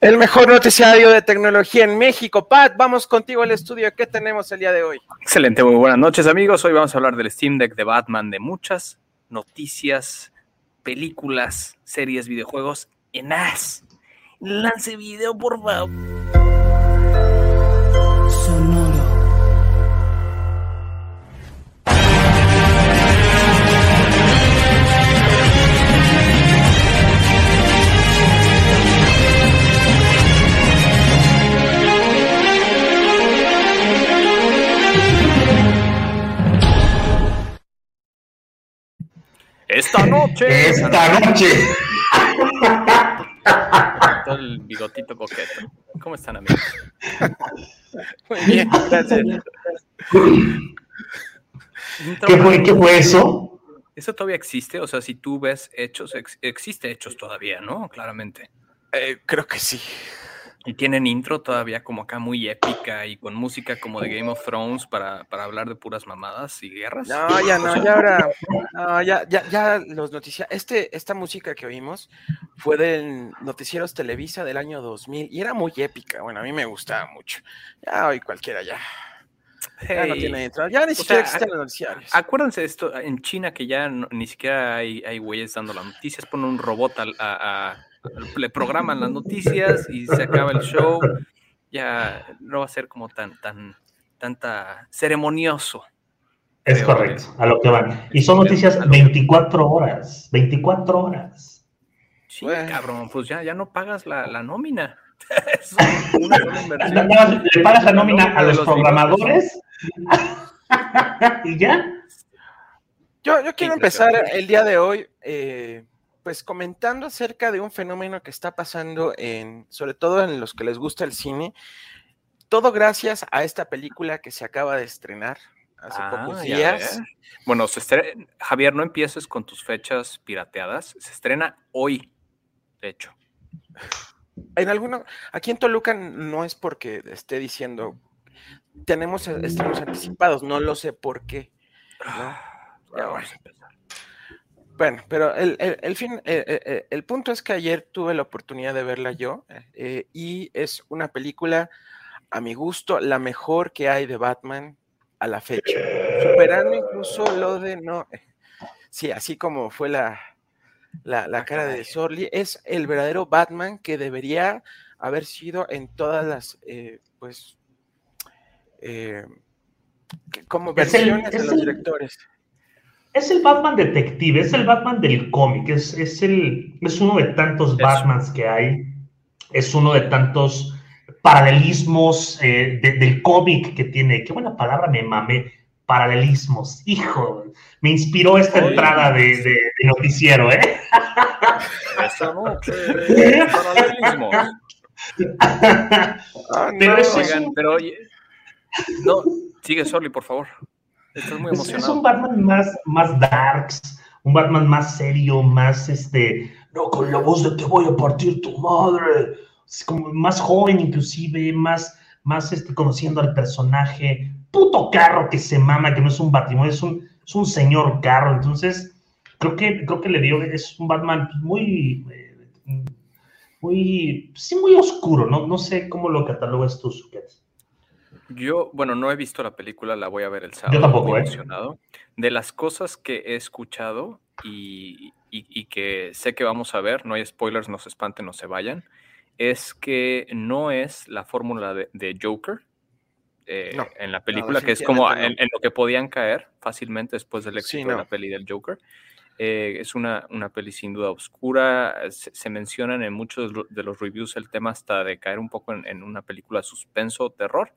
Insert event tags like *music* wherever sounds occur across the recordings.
El mejor noticiario de tecnología en México. Pat, vamos contigo al estudio. ¿Qué tenemos el día de hoy? Excelente, muy buenas noches amigos. Hoy vamos a hablar del Steam Deck de Batman, de muchas noticias, películas, series, videojuegos en AS. Lance video, por favor. Esta noche. Esta noche. Todo el bigotito coqueto. ¿Cómo están, amigos? Muy bien, gracias. ¿Qué fue, ¿Qué fue eso? ¿Eso todavía existe? O sea, si tú ves hechos, ex- existe hechos todavía, ¿no? Claramente. Eh, creo que sí. Y tienen intro todavía como acá muy épica y con música como de Game of Thrones para, para hablar de puras mamadas y guerras. No, ya no, ya ahora. No, ya, ya, ya los noticias. Este, esta música que oímos fue del Noticieros Televisa del año 2000 y era muy épica. Bueno, a mí me gustaba mucho. Ya hoy cualquiera ya. Ya no tiene intro. Ya ni O siquiera sea, existen los noticiarios. Acuérdense de esto, en China que ya no- ni siquiera hay, hay güeyes dando las noticias, ponen un robot al- a, a- le programan las noticias y se acaba el show. Ya no va a ser como tan, tan, tanta ceremonioso. Es correcto, a lo que van. Y son noticias 24 horas. 24 horas. Sí, Bueno. cabrón, pues ya, ya no pagas la, la nómina. *laughs* Es una sola Le pagas la nómina a los los programadores *laughs* y ya. Yo, yo quiero empezar el día de hoy, eh, pues comentando acerca de un fenómeno que está pasando en, sobre todo en los que les gusta el cine. Todo gracias a esta película que se acaba de estrenar hace Ah, pocos ya días. Bueno, se estre- Javier, no empieces con tus fechas pirateadas. Se estrena hoy, de hecho. En alguno, aquí en Toluca no es porque esté diciendo tenemos estrenos anticipados, no lo sé por qué. bueno. Bueno, pero el, el- el fin, eh, eh, eh, el punto es que ayer tuve la oportunidad de verla yo eh, y es una película, a mi gusto, la mejor que hay de Batman a la fecha, superando incluso lo de no, sí, así como fue la, la, la cara de. Sorli, es el verdadero Batman que debería haber sido en todas las, eh, pues, como versiones de los directores. Es el Batman detective, es el Batman del cómic, es, es, el, es uno de tantos Eso. Batmans que hay, es uno de tantos paralelismos eh, de- del cómic que tiene. Qué buena palabra me mamé, paralelismos. Hijo, me inspiró esta Oye. entrada de, de- de noticiero, ¿eh? Esta noche, de paralelismos. Ah, Pero no. es Oigan, pero oye, no, sigue Sorly, por favor. Estás muy Es, un Batman más, más darks, un Batman más serio, más este, no con la voz de te voy a partir tu madre, es como más joven inclusive, más, más este, conociendo al personaje, puto carro que se mama, que no es un Batman, es un, es un señor carro, entonces creo que, creo que le dio, es un Batman muy, eh, muy, sí, muy oscuro, no, no sé cómo lo catalogas tú, Suquet. Yo, bueno, no he visto la película, la voy a ver el sábado. tampoco, muy ¿eh? emocionado. De las cosas que he escuchado y, y- y que sé que vamos a ver, no hay spoilers, no se espanten, no se vayan, es que no es la fórmula de, de Joker eh, No, en la película, que es como en, lo que podían caer fácilmente después del Sí, éxito de la peli del Joker. Eh, es una, una peli sin duda oscura. Se, se mencionan en muchos de los reviews el tema hasta de caer un poco en, en una película suspenso o terror.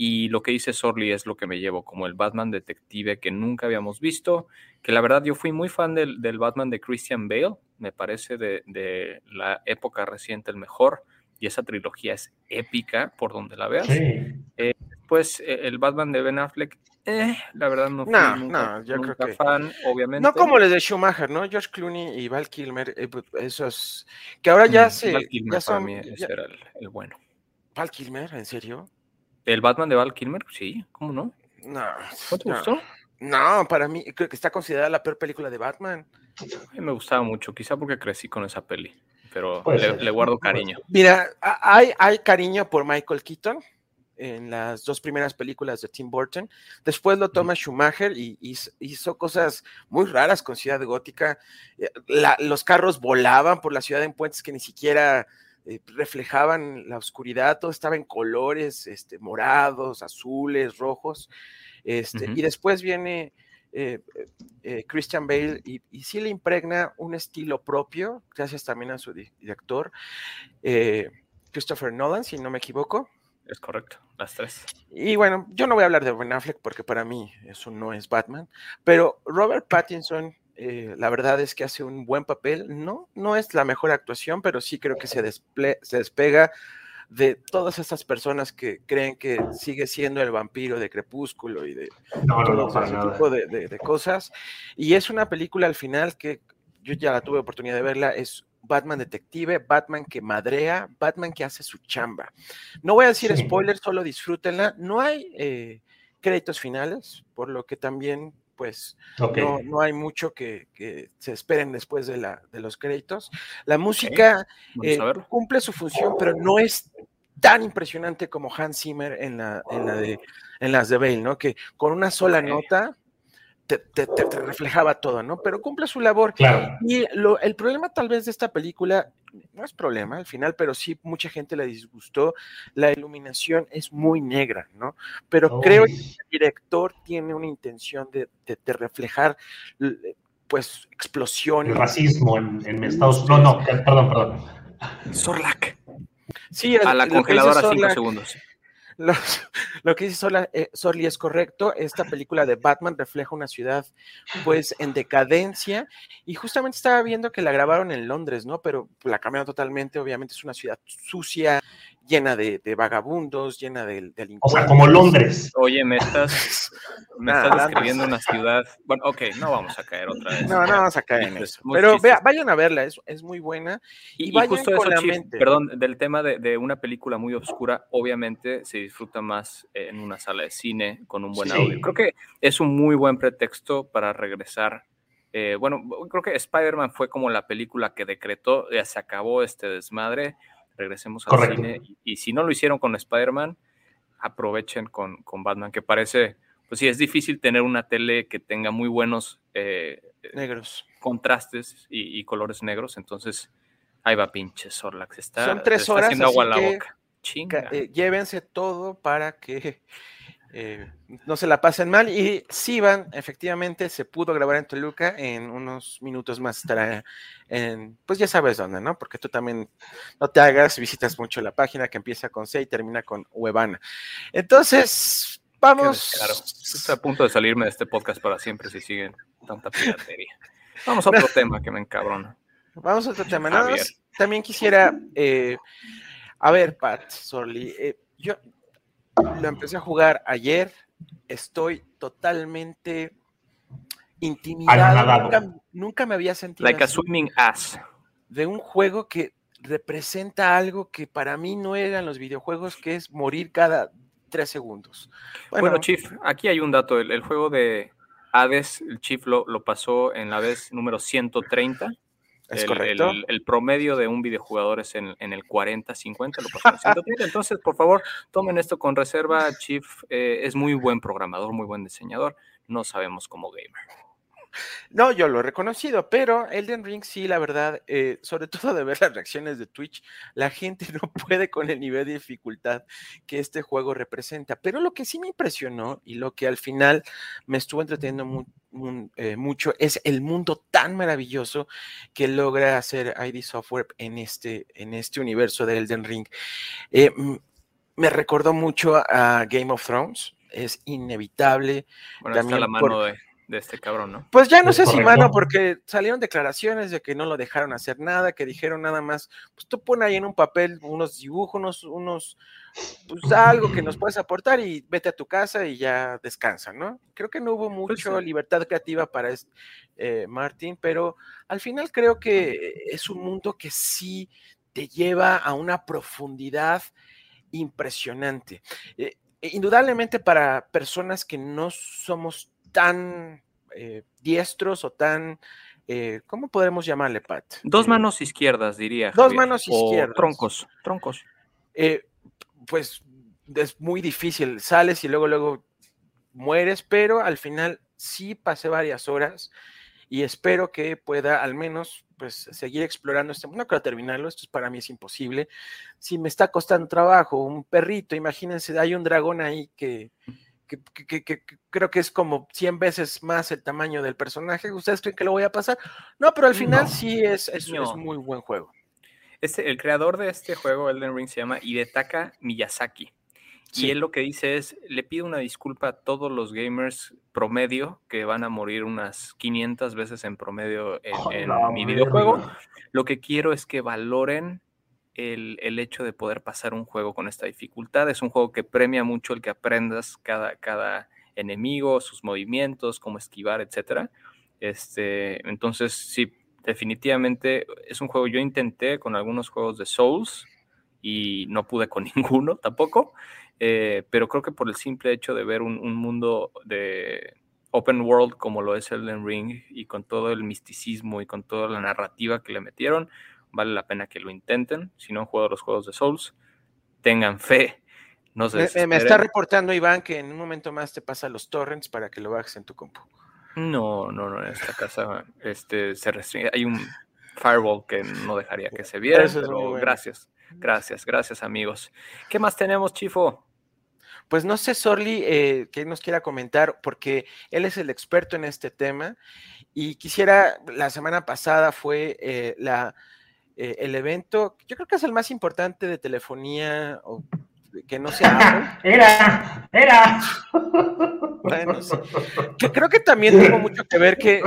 Y lo que dice Sorley es lo que me llevo, como el Batman detective que nunca habíamos visto, que la verdad yo fui muy fan del, del Batman de Christian Bale, me parece de, de la época reciente el mejor, y esa trilogía es épica por donde la veas. Sí. Pues eh, el Batman de Ben Affleck, eh, la verdad no fui No, nunca, no, yo creo que- fan, obviamente. No como les de Schumacher, ¿no? George Clooney y Val Kilmer, eh, pues, esos que ahora ya Mm, se Val Kilmer ya para son mí ese era el, el bueno. Val Kilmer, ¿en serio? ¿El Batman de Val Kilmer? Sí, ¿cómo no? No. ¿No te no. gustó? No, para mí creo que está considerada la peor película de Batman. A mí me gustaba mucho, quizá porque crecí con esa peli. pero le, guardo cariño. Mira, hay, hay cariño por Michael Keaton en las dos primeras películas de Tim Burton. Después lo toma Schumacher y, hizo cosas muy raras con Ciudad Gótica. Eh, los carros volaban por la ciudad en puentes que ni siquiera eh, reflejaban la oscuridad, todo estaba en colores este, morados, azules, rojos. Este, Y después viene eh, Christian Bale y, y, sí le impregna un estilo propio, gracias también a su director, Christopher Nolan, si no me equivoco. Es correcto, las tres. Y bueno, yo no voy a hablar de Ben Affleck porque para mí eso no es Batman, pero Robert Pattinson, eh, la verdad es que hace un buen papel. No, no es la mejor actuación, pero sí creo que se, se despega de todas estas personas que creen que sigue siendo el vampiro de Crepúsculo y de todo ese tipo de, de, cosas. Y es una película al final que yo ya la tuve oportunidad de verla, es Batman detective, Batman que madrea, Batman que hace su chamba. No voy a decir spoilers, solo disfrútenla. No hay eh, créditos finales, por lo que también pues no, hay mucho que, se esperen después de, la, de los créditos. La música eh, cumple su función, pero no es tan impresionante como Hans Zimmer en, la, en, la de, en las de Bale, ¿no? Que con una sola nota te, reflejaba todo, ¿no? Pero cumple su labor. Y el problema tal vez de esta película, no es problema al final, pero sí mucha gente le disgustó, la iluminación es muy negra, ¿no? Pero creo que el director tiene una intención de, reflejar, pues, explosiones. El racismo en, Estados Unidos. No, no, perdón, perdón. Sorlac. Sí, a la congeladora cinco segundos. Lo, que dice eh, Sorli es correcto. Esta película de Batman refleja una ciudad, pues, en decadencia. Y justamente estaba viendo que la grabaron en Londres, ¿no? Pero la cambiaron totalmente. Obviamente es una ciudad sucia, llena de, vagabundos, llena de delincuentes. O sea, como Londres. Oye, me estás, *laughs* me estás describiendo una ciudad. Bueno, ok, no vamos a caer otra vez. No, no vamos a caer en eso. Pero vea, vayan a verla, es, es muy buena. Y, justo eso, perdón, del tema de, una película muy oscura, obviamente se disfruta más en una sala de cine con un buen audio. Creo que es un muy buen pretexto para regresar eh, bueno, creo que Spider-Man fue como la película que decretó, ya se acabó este desmadre, regresemos al cine. Y, si no lo hicieron con Spider-Man, aprovechen con, con, Batman, que parece, pues sí, es difícil tener una tele que tenga muy buenos eh, negros contrastes y, colores negros, entonces ahí va pinche Sorlax, está, Son tres horas, haciendo agua en la boca. Chinga. Eh, llévense todo para que eh, no se la pasen mal. Y Sivan, efectivamente, se pudo grabar en Toluca. En unos minutos más estará en, pues ya sabes dónde, ¿no? Porque tú también no te hagas, visitas mucho la página que empieza con C y termina con Huevana. Entonces, vamos. Claro, estoy a punto de salirme de este podcast para siempre si siguen tanta piratería. Vamos a *laughs* otro tema que me encabrona. Vamos a otro tema. también quisiera, eh, a ver, Pat Sorli, eh, yo lo empecé a jugar ayer. Estoy totalmente intimidado. Nunca, me había sentido. Like a swimming ass. De un juego que representa algo que para mí no eran los videojuegos, que es morir cada tres segundos. Bueno, Chief, aquí hay un dato. El, juego de Hades, el Chief lo, lo pasó en la vez número 130 es el, correcto. El, promedio de un videojugador es en, el 40-50, lo pasamos Entonces, por favor, tomen esto con reserva. Chief eh, es muy buen programador, muy buen diseñador. No sabemos cómo gamer. No, yo lo he reconocido, pero Elden Ring sí, la verdad, eh, sobre *laughs* todo de ver las reacciones de Twitch, la gente no *laughs* puede con el nivel de dificultad que este juego representa. Pero lo que sí me impresionó y lo que al final me estuvo entreteniendo eh, mucho es el mundo tan maravilloso que logra hacer ID Software en este, en este universo de Elden Ring. Eh, me recordó mucho a Game of Thrones, es inevitable. Bueno, También la mano de de este cabrón, ¿no? Pues ya no sé si mano, porque salieron declaraciones de que no lo dejaron hacer nada, que dijeron nada más, pues tú pon ahí en un papel unos dibujos, unos, pues algo que nos puedes aportar y vete a tu casa y ya descansa, ¿no? Creo que no hubo pues mucha libertad creativa para eh, Martín, pero al final creo que es un mundo que sí te lleva a una profundidad impresionante. Eh, indudablemente para personas que no somos tan eh, diestros o tan eh, ¿cómo podemos llamarle, Pat? Dos Eh, manos izquierdas, diría. Dos manos o izquierdas. troncos, troncos. pues es muy difícil, sales y luego, luego mueres, pero al final sí pasé varias horas y espero que pueda al menos pues seguir explorando este mundo. No quiero terminarlo, esto es- para mí es imposible. Si me está costando trabajo, un perrito, imagínense, hay un dragón ahí que, que, que- que- que- que creo que es como 100 veces más el tamaño del personaje. ¿Ustedes creen que lo voy a pasar? No, pero al final No. sí es, es, muy buen juego. Este, el creador de este juego, Elden Ring, se llama Hidetaka Miyazaki. Sí. Y él lo que dice es, le pido una disculpa a todos los gamers promedio que van a morir unas 500 veces en promedio en, la mi videojuego. Lo que quiero es que valoren el, hecho de poder pasar un juego con esta dificultad. Es un juego que premia mucho el que aprendas cada, cada enemigo, sus movimientos, cómo esquivar, etcétera. Este, entonces, sí, definitivamente es un juego. Yo intenté con algunos juegos de Souls y no pude con *laughs* ninguno tampoco. eh, pero creo que por el simple hecho de ver un, un mundo de open world como lo es Elden Ring y con todo el misticismo y con toda la narrativa que le metieron, vale la pena que lo intenten. Si no han jugado los juegos de Souls, tengan fe. No se Me, está reportando Iván que en un momento más te pasa los torrents para que lo bajes en tu compu. No, no, no, en esta casa este, se restringe. Hay un firewall que no dejaría que se viera, pero bueno. gracias, gracias, gracias amigos. ¿Qué más tenemos, Chifo? Pues no sé, Sorli, eh, que nos quiera comentar, porque él es el experto en este tema y quisiera, la semana pasada fue eh, la, eh, el evento, yo creo que es el más importante de telefonía o que no sea. *laughs* Era, era. *laughs* Bueno, sí. Que creo que también tuvo mucho que ver que eh,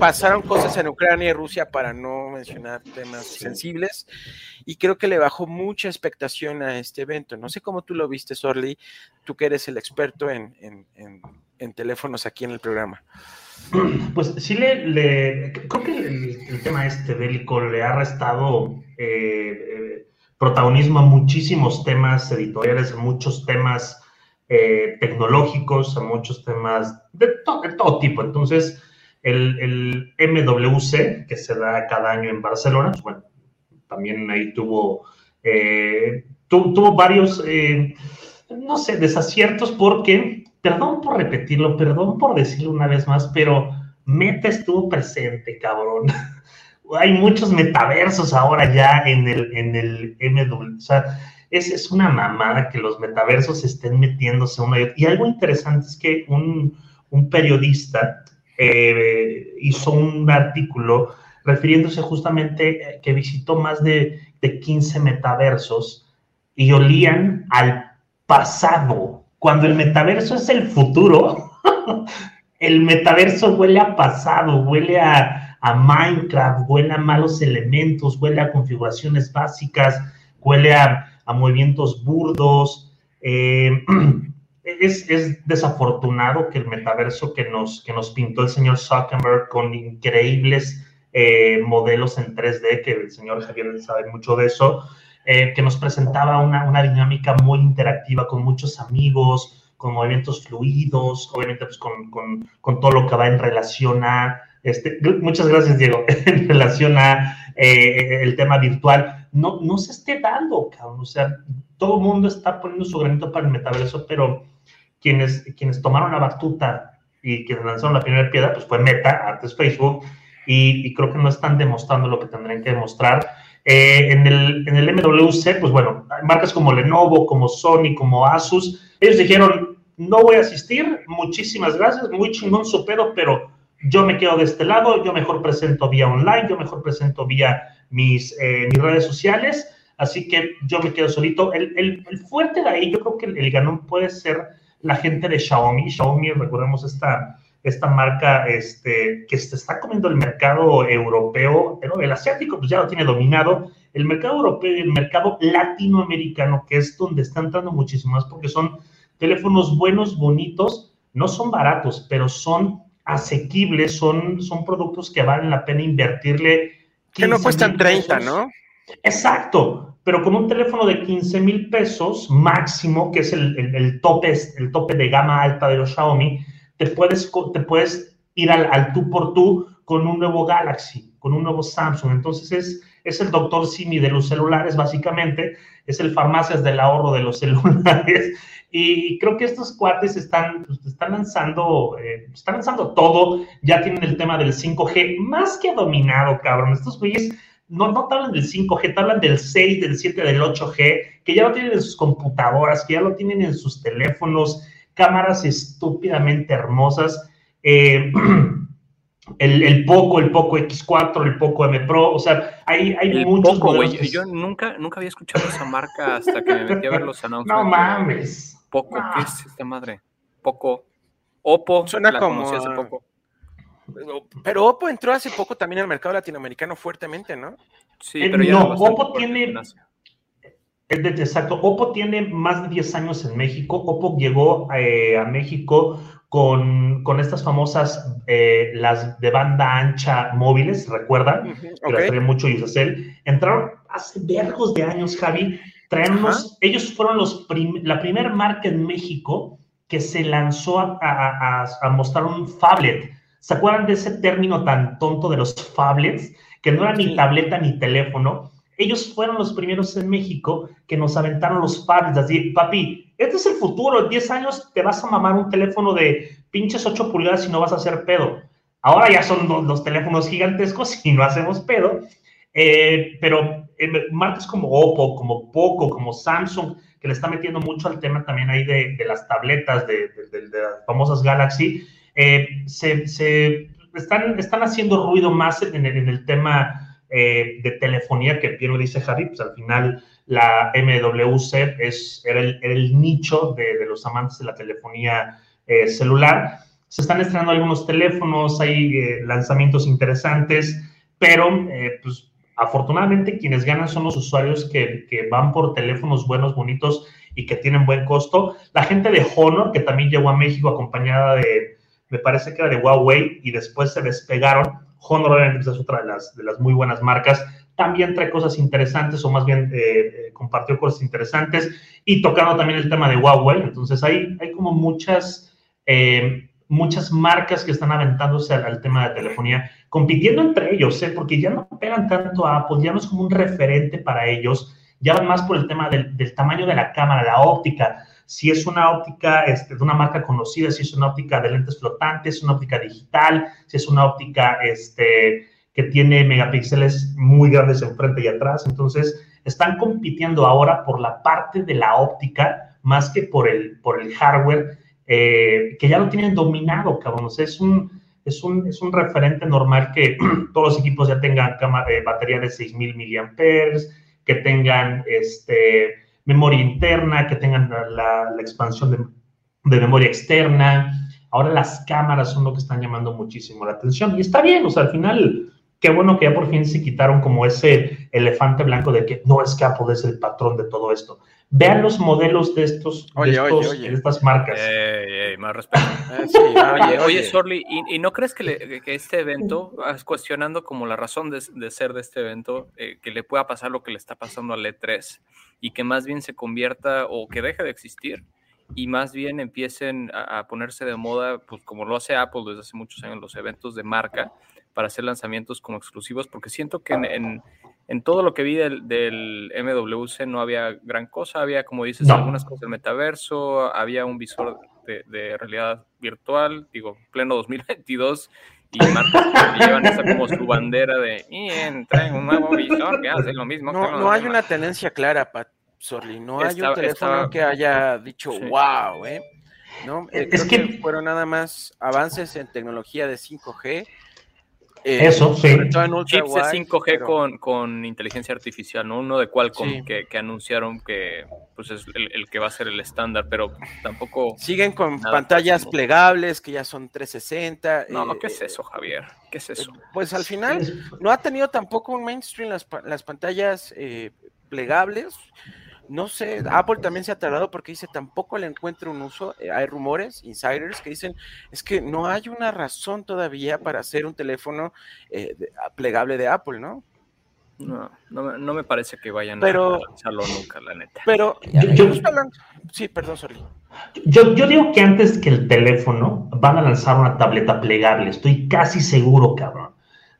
pasaron cosas en Ucrania y Rusia para no mencionar temas Sí. sensibles y creo que le bajó mucha expectación a este evento. No sé cómo tú lo viste, Sorli, tú que eres el experto en, en- en- en teléfonos aquí en el programa. *clears throat* Pues sí, le, creo que el, tema este bélico le ha restado eh, eh, protagonismo a muchísimos temas editoriales, a muchos temas eh, tecnológicos, a muchos temas de, to- de todo tipo. Entonces, el, MWC, que se da cada año en Barcelona, pues bueno, también ahí tuvo, tu- tuvo varios, no sé, desaciertos porque, perdón por repetirlo, perdón por decirlo una vez más, pero Meta estuvo presente, cabrón. *laughs* Hay muchos metaversos ahora ya en el, en el MW. O sea, es, es una mamada que los metaversos estén metiéndose una y otra. Y algo interesante es que un, un periodista eh, hizo un artículo refiriéndose justamente eh, que visitó más de, de 15 metaversos y olían al pasado. Cuando el metaverso es el futuro, *laughs* el metaverso huele a pasado, huele a, a Minecraft, huele a malos elementos, huele a configuraciones básicas, huele a, a movimientos burdos. eh, *clears throat* es, es desafortunado que el metaverso que nos, que nos pintó el señor Zuckerberg con increíbles eh, modelos en 3D, que el señor Javier sabe mucho de eso, eh, que nos presentaba una, una dinámica muy interactiva con muchos amigos, con movimientos fluidos, obviamente pues con, con, con todo lo que va en relación a, este, muchas gracias Diego, *laughs* en relación a eh, el tema virtual, no, no se esté dando, cabrón, o sea, todo el mundo está poniendo su granito para el metaverso, pero quienes, quienes tomaron la batuta y quienes lanzaron la primera piedra, pues fue Meta, antes Facebook, y, y creo que no están demostrando lo que tendrían que demostrar. Eh, en, el, en el MWC, pues bueno, marcas como Lenovo, como Sony, como Asus, ellos dijeron, no voy a asistir, muchísimas gracias, muy chingón su pedo, pero yo me quedo de este lado, yo mejor presento vía online, yo mejor presento vía mis, eh, mis redes sociales, así que yo me quedo solito. El, el, el fuerte de ahí, yo creo que el, el, ganón puede ser la gente de Xiaomi. Xiaomi, recordemos esta, esta marca este, que se está comiendo el mercado europeo, pero el asiático pues ya lo tiene dominado, el mercado europeo y el mercado latinoamericano, que es donde está entrando muchísimo más, porque son teléfonos buenos, bonitos, no son baratos, pero son asequibles, son, son productos que valen la pena invertirle. Que no cuestan 30, pesos. ¿no? Exacto, pero con un teléfono de 15 mil pesos máximo, que es el, el, el, tope, el tope de gama alta de los Xiaomi, te puedes, te puedes ir al, al tú por tú con un nuevo Galaxy, con un nuevo Samsung. Entonces es, es el doctor Simi de los celulares, básicamente, es el farmacias del ahorro de los *laughs* celulares. Y creo que estos cuates están, pues, están lanzando, eh, están lanzando todo, ya tienen el tema del 5G más que dominado, cabrón. Estos güeyes no, no te hablan del 5G, te hablan del 6, del 7, del 8G, que ya lo tienen en sus computadoras, que ya lo tienen en sus teléfonos, cámaras estúpidamente hermosas. Eh, *clears throat* el, el, Poco, el Poco X4, el Poco M Pro, o sea, hay, hay el muchos Poco, güey. Yo nunca, nunca había escuchado esa marca hasta que me metí a ver los *laughs* anuncios. No mames. Poco, ¿qué es esta madre? Poco. Oppo, Suena la como... hace poco. Pero Oppo entró hace poco también al mercado latinoamericano fuertemente, ¿no? Sí, pero ya no, Oppo tiene. Exacto, Oppo tiene más de 10 años en México. Oppo llegó eh, a México con, con, estas famosas, eh, las de banda ancha móviles, ¿recuerdan? Uh -huh, que okay. las mucho Yusacel. Entraron hace vergos de años, Javi. Traemos, ellos fueron los prim la primera marca en México que se lanzó a, a, a, a mostrar un phablet ¿Se acuerdan de ese término tan tonto de los phablets? Que no era ni tableta ni teléfono. Ellos fueron los primeros en México que nos aventaron los phablets. Así, papi, este es el futuro. En 10 años te vas a mamar un teléfono de pinches 8 pulgadas y no vas a hacer pedo. Ahora ya son los, teléfonos gigantescos *laughs* y no hacemos pedo. Eh, pero eh, marcas como Oppo, como Poco, como Samsung, que le está metiendo mucho al tema también ahí de, de las tabletas, de, de, las famosas Galaxy, eh, se, se, están, están haciendo ruido más en el tema eh, de telefonía, que bien lo dice Javi, pues al final la MWC es, era, el, era el nicho de, de, los amantes de la telefonía eh, celular. Se están estrenando algunos teléfonos, hay eh, lanzamientos interesantes, pero pues afortunadamente quienes ganan son los usuarios que, que, van por teléfonos buenos, bonitos y que tienen buen costo. La gente de Honor, que también llegó a México acompañada de, me parece que era de Huawei y después se despegaron. Honor obviamente es otra de las, de las muy buenas marcas. También trae cosas interesantes o más bien eh, compartió cosas interesantes y tocando también el tema de Huawei. Entonces hay, hay como muchas, eh, muchas marcas que están aventándose al, tema de telefonía, compitiendo entre ellos, ¿eh? porque ya no pegan tanto a Apple, ya no es como un referente para ellos, ya van más por el tema del tamaño de la cámara, la óptica si es una óptica este, de una marca conocida, si es una óptica de lentes flotantes, una óptica digital, si es una óptica este, que tiene megapíxeles muy grandes enfrente y atrás. Entonces, están compitiendo ahora por la parte de la óptica más que por el, por el hardware, eh, que ya lo tienen dominado, cabrón. O sea, es un, es un, es un referente normal que *clears throat* todos los equipos ya tengan cámara, eh, batería de 6.000 miliamperes, que tengan este, memoria interna, que tengan la, la expansión de, de, memoria externa. Ahora las cámaras son lo que están llamando muchísimo la atención. Y está bien, o sea, al final, qué bueno que ya por fin se quitaron como ese elefante blanco de que no es que Apple es el patrón de todo esto. Vean los modelos de estos, oye, de, estos oye, oye. de, estas marcas. Ey, ey, más respeto. Eh, *laughs* sí, oye, oye, Sorly, ¿y, ¿y, no crees que, le, que, este evento, cuestionando como la razón de, de ser de este evento, eh, que le pueda pasar lo que le está pasando al E3 y que más bien se convierta o que deje de existir y más bien empiecen a, a ponerse de moda, pues como lo hace Apple desde hace muchos años, los eventos de marca para hacer lanzamientos como exclusivos, porque siento que en, en en todo lo que vi del, del, MWC no había gran cosa, había, como dices, no. algunas cosas del metaverso, había un visor de, de, realidad virtual, digo, pleno 2022, y *laughs* marcas que llevan esa como su bandera de, y traen un nuevo visor que hace lo mismo. No, no hay demás. una tendencia clara, Pat Sorli, no hay un teléfono que haya dicho, sí. wow, ¿eh? ¿No? Eh, es que, que fueron nada más avances en tecnología de 5G eh, Eso, sí. Chips de 5G pero... con, con, inteligencia artificial, ¿no? Uno de Qualcomm sí. que, que, anunciaron que pues es el, el, que va a ser el estándar, pero tampoco... Siguen con pantallas próximo. plegables que ya son 360. No, eh, ¿qué es eso, Javier? ¿Qué es eso? Pues al final no ha tenido tampoco un mainstream las, las pantallas eh, plegables. No sé, Apple también se ha tardado porque dice tampoco le encuentro un uso. Eh, hay rumores, insiders, que dicen es que no hay una razón todavía para hacer un teléfono eh, de, plegable de Apple, ¿no? No, no, no, me parece que vayan pero, a lanzarlo nunca, la neta. Pero, yo, yo sí, perdón, sorry. Yo, yo digo que antes que el teléfono van a lanzar una tableta plegable, estoy casi seguro, cabrón.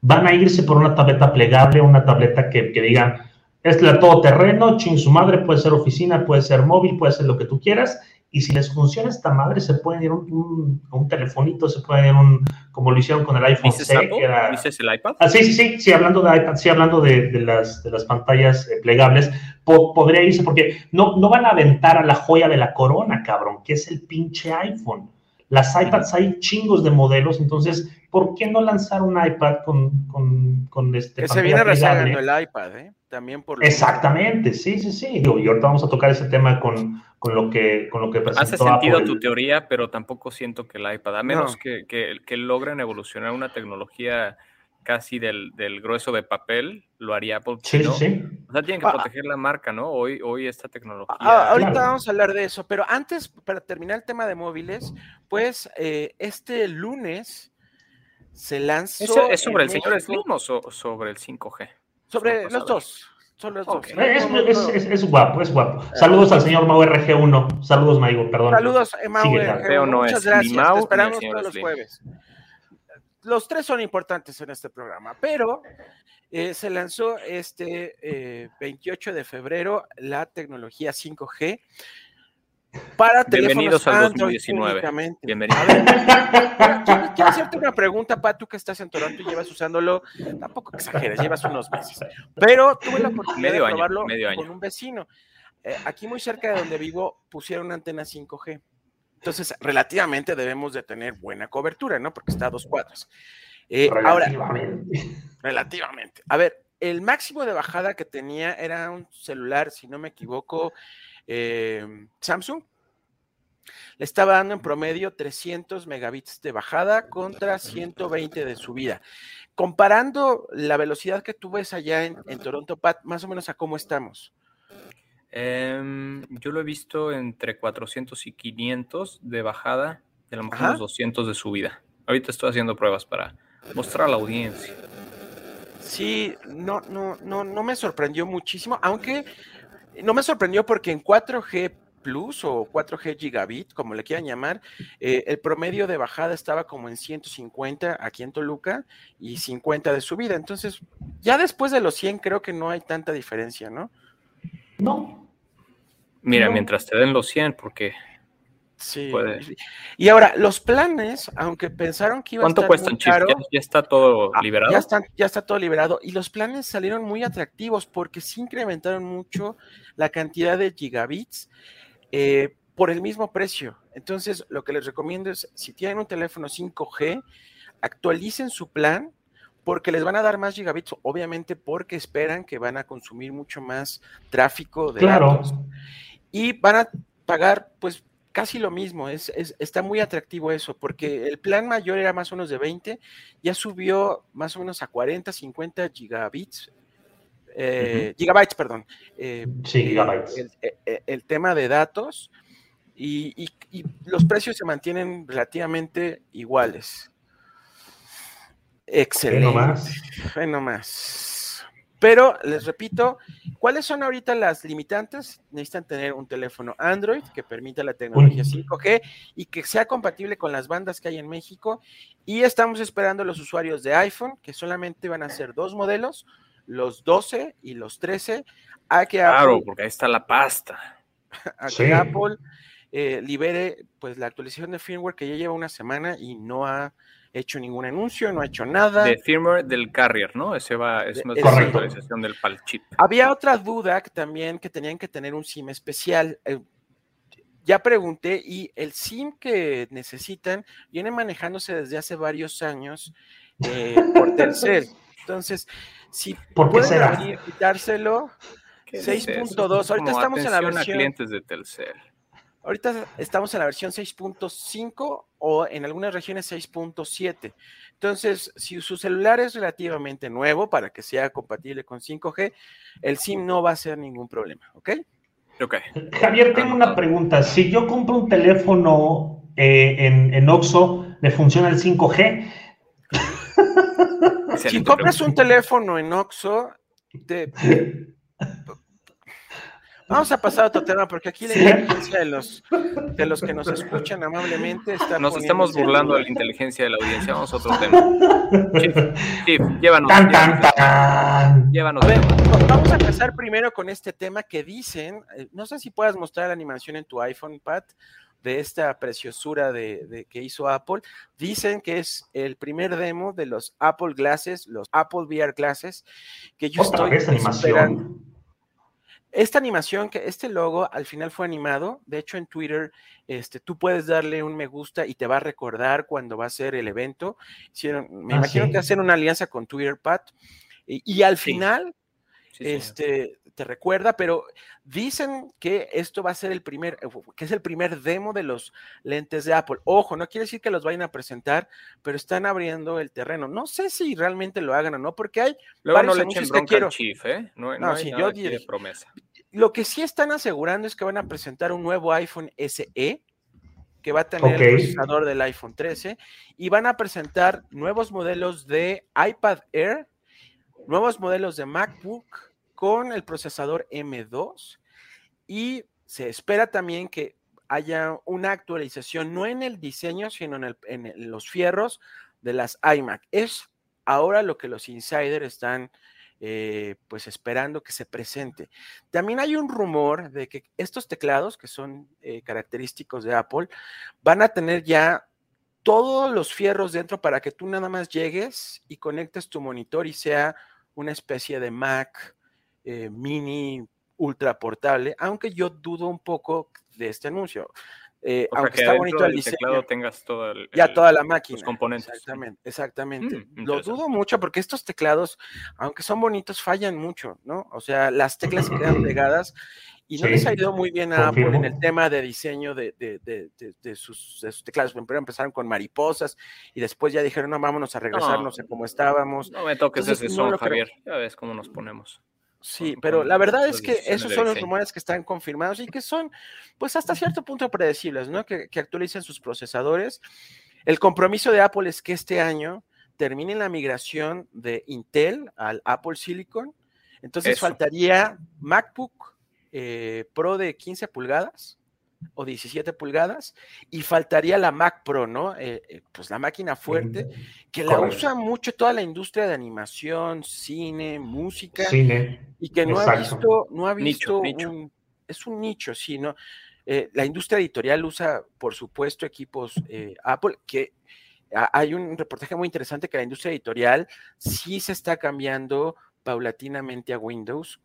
van a irse por una tableta plegable, una tableta que, que diga, es la todoterreno, ching su madre, puede ser oficina, puede ser móvil, puede ser lo que tú quieras, y si les funciona esta madre, se pueden ir a un, un, telefonito, se pueden ir a un, como lo hicieron con el iPhone C. Que era... ¿Dices el iPad? Ah, sí, sí, sí, sí, hablando de iPad, sí, hablando de, de las, de las pantallas eh, plegables, po podría irse, porque no, no van a aventar a la joya de la corona, cabrón, que es el pinche iPhone. Las iPads hay chingos de modelos, entonces, ¿por qué no lanzar un iPad con, con, con este... Que se viene rezagando el iPad, ¿eh? También por... Exactamente, sí, sí, sí. y ahorita vamos a tocar ese tema con, con lo que, con lo que presentó Hace sentido tu teoría, pero tampoco siento que el iPad, a menos que, que, que, logren evolucionar una tecnología casi del, del, grueso de papel, lo haría Apple. Sí, ¿no? sí. O sea, tienen que ah, proteger la marca, ¿no? Hoy, hoy esta tecnología. Ah, ahorita vamos a hablar de eso, pero antes, para terminar el tema de móviles, pues eh, este lunes se lanzó. ¿Es, sobre el señor Slim o sobre el 5G? Sobre los dos. Son los dos. Es, guapo, es guapo. Saludos al señor Mau RG1. Saludos, Maigo, perdón. Saludos, eh, Mau RG1. Muchas gracias. Te esperamos todos los jueves. Los tres son importantes en este programa, pero eh, se lanzó este 28 eh, de febrero la tecnología 5G para Bienvenidos al 2019. Bienvenidos. quiero, hacerte una pregunta, para tú que estás en Toronto y llevas usándolo, tampoco exageres, llevas unos meses, pero tuve la oportunidad de probarlo con un vecino. Eh, aquí muy cerca de donde vivo pusieron una antena 5G. Entonces, relativamente debemos de tener buena cobertura, ¿no? Porque está a dos cuadras. Eh, relativamente. Ahora, relativamente. A ver, el máximo de bajada que tenía era un celular, si no me equivoco, eh, Samsung le estaba dando en promedio 300 megabits de bajada contra 120 de subida. Comparando la velocidad que tú ves allá en, Toronto, Pat, más o menos a cómo estamos. Em, yo lo he visto entre 400 y 500 de bajada, de lo mejor 200 de subida. Ahorita estoy haciendo pruebas para mostrar a la audiencia. Sí, no, no, no, no me sorprendió muchísimo, aunque no me sorprendió porque en 4G Plus o 4G Gigabit, como le quieran llamar, eh, el promedio de bajada estaba como en 150 aquí en Toluca y 50 de subida. Entonces, ya después de los 100 creo que no hay tanta diferencia, ¿no? No. Mira, mientras te den los 100, porque Sí. Y ahora, los planes, aunque pensaron que iba a estar cuestan, caro, ¿Ya, está todo ah, liberado? Ya está, ya está todo liberado. Y los planes salieron muy atractivos porque sí incrementaron mucho la cantidad de gigabits eh, por el mismo precio. Entonces, lo que les recomiendo es, si tienen un teléfono 5G, actualicen su plan porque les van a dar más gigabits, obviamente porque esperan que van a consumir mucho más tráfico de datos. Y van a pagar, pues, casi lo mismo, es, está muy atractivo eso, porque el plan mayor era más o menos de 20, ya subió más o menos a 40, 50 gigabits, eh, gigabytes, perdón. Eh, sí, gigabytes. El, tema de datos y, los precios se mantienen relativamente iguales. Excelente. Bueno más. Pero les repito, ¿cuáles son ahorita las limitantes? Necesitan tener un teléfono Android que permita la tecnología 5G y que sea compatible con las bandas que hay en México. Y estamos esperando a los usuarios de iPhone, que solamente van a ser dos modelos, los 12 y los 13, a que claro, porque ahí está la pasta. *laughs* A que Apple eh, libere pues la actualización de firmware que ya lleva una semana y no ha hecho ningún anuncio, no ha hecho nada. De firmware del carrier, ¿no? Ese va, es más la actualización del PAL chip. Había otra duda que también que tenían que tener un SIM especial. Eh, ya pregunté y el SIM que necesitan viene manejándose desde hace varios años eh, por *laughs* Telcel. Entonces, si ¿Por pueden quitárselo, 6.2. Ahorita estamos en la versión. clientes de Telcel. Ahorita estamos en la versión 6.5 o en algunas regiones 6.7. Entonces, si su celular es relativamente nuevo para que sea compatible con 5G, el SIM no va a ser ningún problema, ¿ok? Ok. Javier, tengo una pregunta. Si yo compro un teléfono eh, en, en Oxxo, ¿me funciona el 5G? *laughs* si compras un teléfono en Oxxo, te, *laughs* Vamos a pasar a otro tema porque aquí la inteligencia de los, de los que nos escuchan amablemente está. Nos estamos burlando de la inteligencia de la audiencia. Vamos a otro tema. Chief, llévanos. llévanos. A ver, vamos a empezar primero con este tema que dicen. Eh, no sé si puedas mostrar la animación en tu iPhone, Pat de esta preciosura de, que hizo Apple. Dicen que es el primer demo de los Apple Glasses, los Apple VR Glasses, que yo estoy esperando. Esta animación, que este logo al final fue animado, de hecho en Twitter, este, tú puedes darle un me gusta y te va a recordar cuando va a ser el evento. me ah, imagino que hacen una alianza con Twitter, Pat. Y, al final, este, te recuerda, pero dicen que esto va a ser el primer, eh, que es el primer demo de los lentes de Apple. Ojo, no quiere decir que los vayan a presentar, pero están abriendo el terreno. No sé si realmente lo hagan o no, porque hay Luego no le echen bronca al Chief, ¿eh? No, no, sí, yo de promesa. Lo que sí están asegurando es que van a presentar un nuevo iPhone SE que va a tener el procesador del iPhone 13 y van a presentar nuevos modelos de iPad Air, nuevos modelos de MacBook con el procesador M2 y se espera también que haya una actualización, no en el diseño, sino en, los fierros de las iMac. Es ahora lo que los insiders están eh, pues esperando que se presente. También hay un rumor de que estos teclados, que son eh, característicos de Apple, van a tener ya todos los fierros dentro para que tú nada más llegues y conectes tu monitor y sea una especie de Mac eh, mini ultra portable, aunque yo dudo un poco de este anuncio. Eh, aunque está bonito el diseño, tengas todo ya toda la máquina. Los componentes. Exactamente, exactamente. Mm, Lo dudo mucho porque estos teclados, aunque son bonitos, fallan mucho, ¿no? O sea, las teclas quedan pegadas y no les ha ido muy bien a Apple en el tema de diseño de, de, de, sus, teclados. Primero empezaron con mariposas y después ya dijeron, no, vámonos a regresarnos no, a como estábamos. No me toques ese son, Javier. Ya ves cómo nos ponemos. Sí, pero la verdad es que esos son los rumores que están confirmados y que son, pues hasta cierto punto predecibles, ¿no? Que, que actualicen sus procesadores. El compromiso de Apple es que este año termine la migración de Intel al Apple Silicon. Entonces faltaría MacBook eh, Pro de 15 pulgadas o 17 pulgadas y faltaría la Mac Pro, ¿no? Eh, eh, pues la máquina fuerte que la usa mucho toda la industria de animación, cine, música y que no ha visto, no ha visto un, es un nicho, sí, ¿no? Eh, la industria editorial usa, por supuesto, equipos Apple que hay un reportaje muy interesante que la industria editorial sí se está cambiando paulatinamente a Windows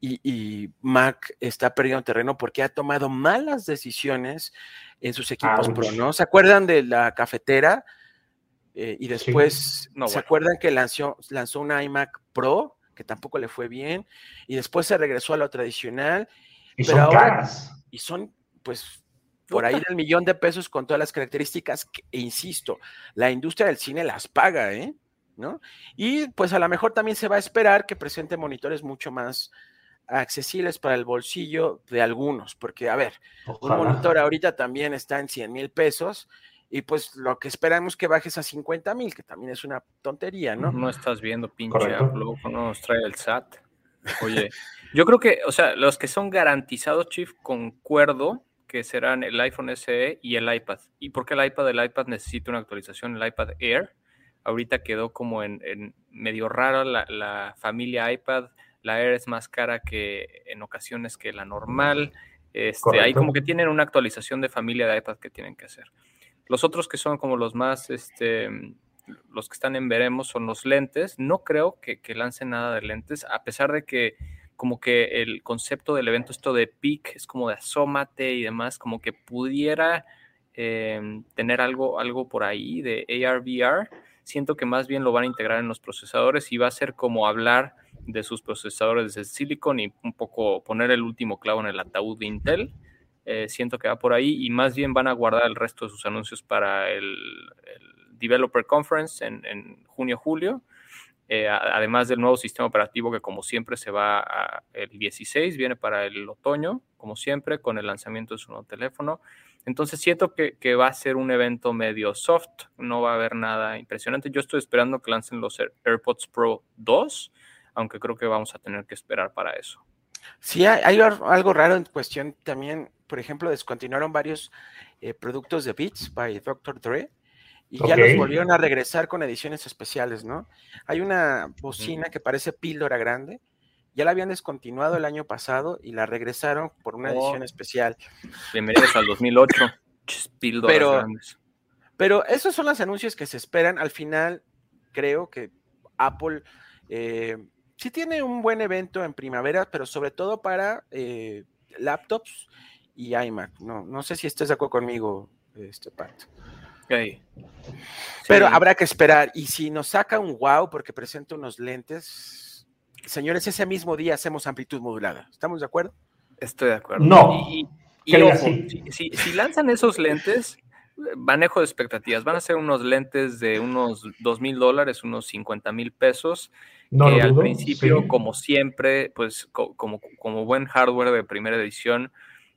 y, Mac está perdiendo terreno porque ha tomado malas decisiones en sus equipos Pro, ¿no? ¿Se acuerdan de la cafetera? Eh, y después, ¿se acuerdan que lanzó, lanzó una iMac Pro, que tampoco le fue bien? Y después se regresó a lo tradicional. Y son ahora, Y son, pues, por ahí del millón de pesos con todas las características que, e insisto, la industria del cine las paga, ¿eh? ¿No? Y pues a lo mejor también se va a esperar que presente monitores mucho más accesibles para el bolsillo de algunos, porque a ver, un monitor ahorita también está en 100 mil pesos y pues lo que esperamos que bajes a 50 mil, que también es una tontería, ¿no? No estás viendo pinche luego no nos trae el SAT. Oye, yo creo que, o sea, los que son garantizados, Chief, concuerdo que serán el iPhone SE y el iPad. ¿Y por qué el iPad? El iPad necesita una actualización, el iPad Air. Ahorita quedó como en, medio raro la, la familia iPad la Air es más cara que en ocasiones que la normal. Este, ahí como que tienen una actualización de familia de iPad que tienen que hacer. Los otros que son como los más, este, los que están en veremos son los lentes. No creo que, lancen nada de lentes, a pesar de que como que el concepto del evento, esto de peak, es como de asómate y demás, como que pudiera em, tener algo, algo por ahí de AR, VR. Siento que más bien lo van a integrar en los procesadores y va a ser como hablar de sus procesadores de silicon y un poco poner el último clavo en el ataúd de Intel. Eh, siento que va por ahí y más bien van a guardar el resto de sus anuncios para el, Developer Conference en, junio-julio. Eh, además del nuevo sistema operativo que como siempre se va a, el 16, viene para el otoño, como siempre, con el lanzamiento de su nuevo teléfono. Entonces siento que, va a ser un evento medio soft, no va a haber nada impresionante. Yo estoy esperando que lancen los AirPods Pro 2 aunque creo que vamos a tener que esperar para eso. Sí, hay, algo raro en cuestión también, por ejemplo, descontinuaron varios eh, productos de Beats by Dr. Dre y ya los volvieron a regresar con ediciones especiales, ¿no? Hay una bocina que parece píldora grande, ya la habían descontinuado el año pasado y la regresaron por una edición oh. especial. Bienvenidos al 2008. pero, pero esos son los anuncios que se esperan. Al final, creo que Apple eh, sí tiene un buen evento en primavera, pero sobre todo para eh, laptops y iMac. No, no sé si estás de acuerdo conmigo, este Pato. Pero habrá que esperar. Y si nos saca un wow porque presenta unos lentes, señores, ese mismo día hacemos amplitud modulada. ¿Estamos de acuerdo? Estoy de acuerdo. No. Y, si, lanzan esos lentes, manejo de expectativas. Van a ser unos lentes de unos dos mil dólares, unos 50 mil pesos. que al principio, como siempre, pues como, como buen hardware de primera edición,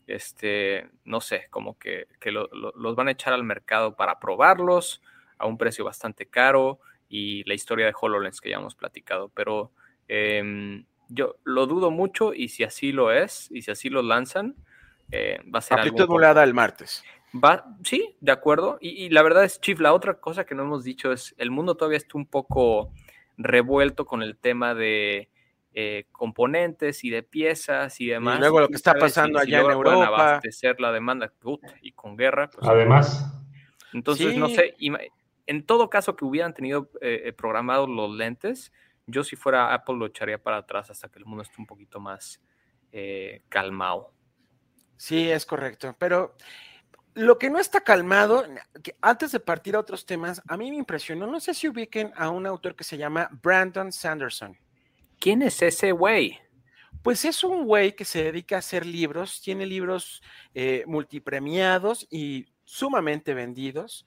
este, no sé, como que, los van a echar al mercado para probarlos a un precio bastante caro y la historia de HoloLens que ya hemos platicado, pero em, yo lo dudo mucho y si así lo es y si así lo lanzan, eh, va a ser Amplitud algo... el martes. Va, sí, de acuerdo. Y, y, la verdad es, Chief, la otra cosa que no hemos dicho es, el mundo todavía está un poco revuelto con el tema de eh, componentes y de piezas y demás. Y luego lo que está pasando allá en Europa. abastecer la demanda y con guerra. Pues, Además. Entonces, no sé, en todo caso que hubieran tenido eh, eh, programados los lentes, yo si fuera Apple lo echaría para atrás hasta que el mundo esté un poquito más calmado. Sí, es correcto, pero lo que no está calmado, antes de partir a otros temas, a mí me impresionó, no sé si ubiquen a un autor que se llama Brandon Sanderson. ¿Quién es ese güey? Pues es un güey que se dedica a hacer libros, tiene libros eh, multipremiados y sumamente vendidos.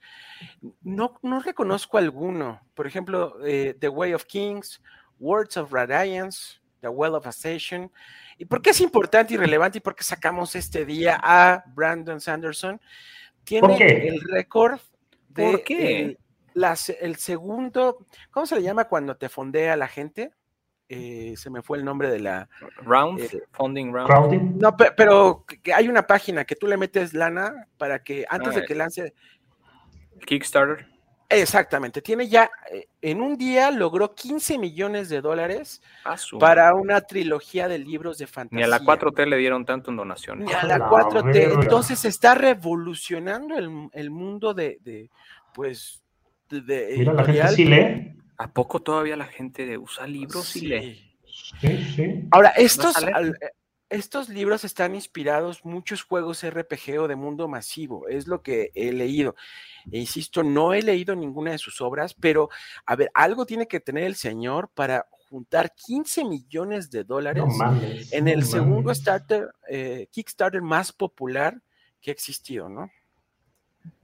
No, no reconozco alguno. Por ejemplo, eh, The Way of Kings, Words of Radiance, The Well of Ascension. ¿Y por qué es importante y relevante y por qué sacamos este día a Brandon Sanderson? Tiene el récord de ¿Por qué? el segundo, ¿cómo se le llama cuando te fondea la gente? Eh, se me fue el nombre de la... Round, eh, funding round. No, pero, hay una página que tú le metes lana para que antes de que lance... Kickstarter. Exactamente, tiene ya, eh, en un día logró 15 millones de dólares para una trilogía de libros de fantasía. Ni a la 4T le dieron tanto en donaciones. Ni a la 4T, entonces está revolucionando el, mundo de, pues, de... Mira, la gente sí lee. ¿A poco todavía la gente usa libros y lee? Sí, sí. Ahora, estos, estos libros están inspirados muchos juegos RPG o de mundo masivo, es lo que he leído. E insisto, no he leído ninguna de sus obras, pero a ver, algo tiene que tener el señor para juntar 15 millones de dólares en el segundo starter, eh, Kickstarter más popular que ha existido, ¿no?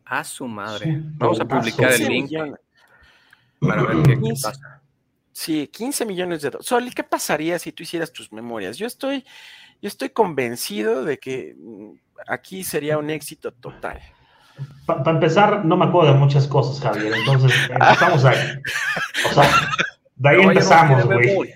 A su madre. Vamos a publicar el link para ver qué, pasa. Sí, 15 millones de dólares. Sol, ¿qué pasaría si tú hicieras tus memorias? Yo estoy, yo estoy convencido de que mm, aquí sería un éxito total. Para empezar, no me acuerdo de muchas cosas, Javier. Entonces, empezamos ahí. O sea, de ahí *laughs* empezamos, güey.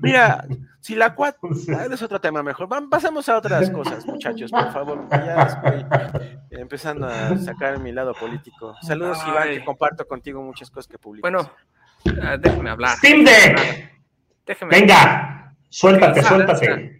Mira, si la cuatro, *laughs* es otro tema mejor. pasemos a otras cosas, muchachos, por favor. Ya estoy empezando a sacar mi lado político. Saludos, Iván, que comparto contigo muchas cosas que publico. Bueno, ah, déjeme hablar. Steam Deck. Venga, suéltate, suéltate.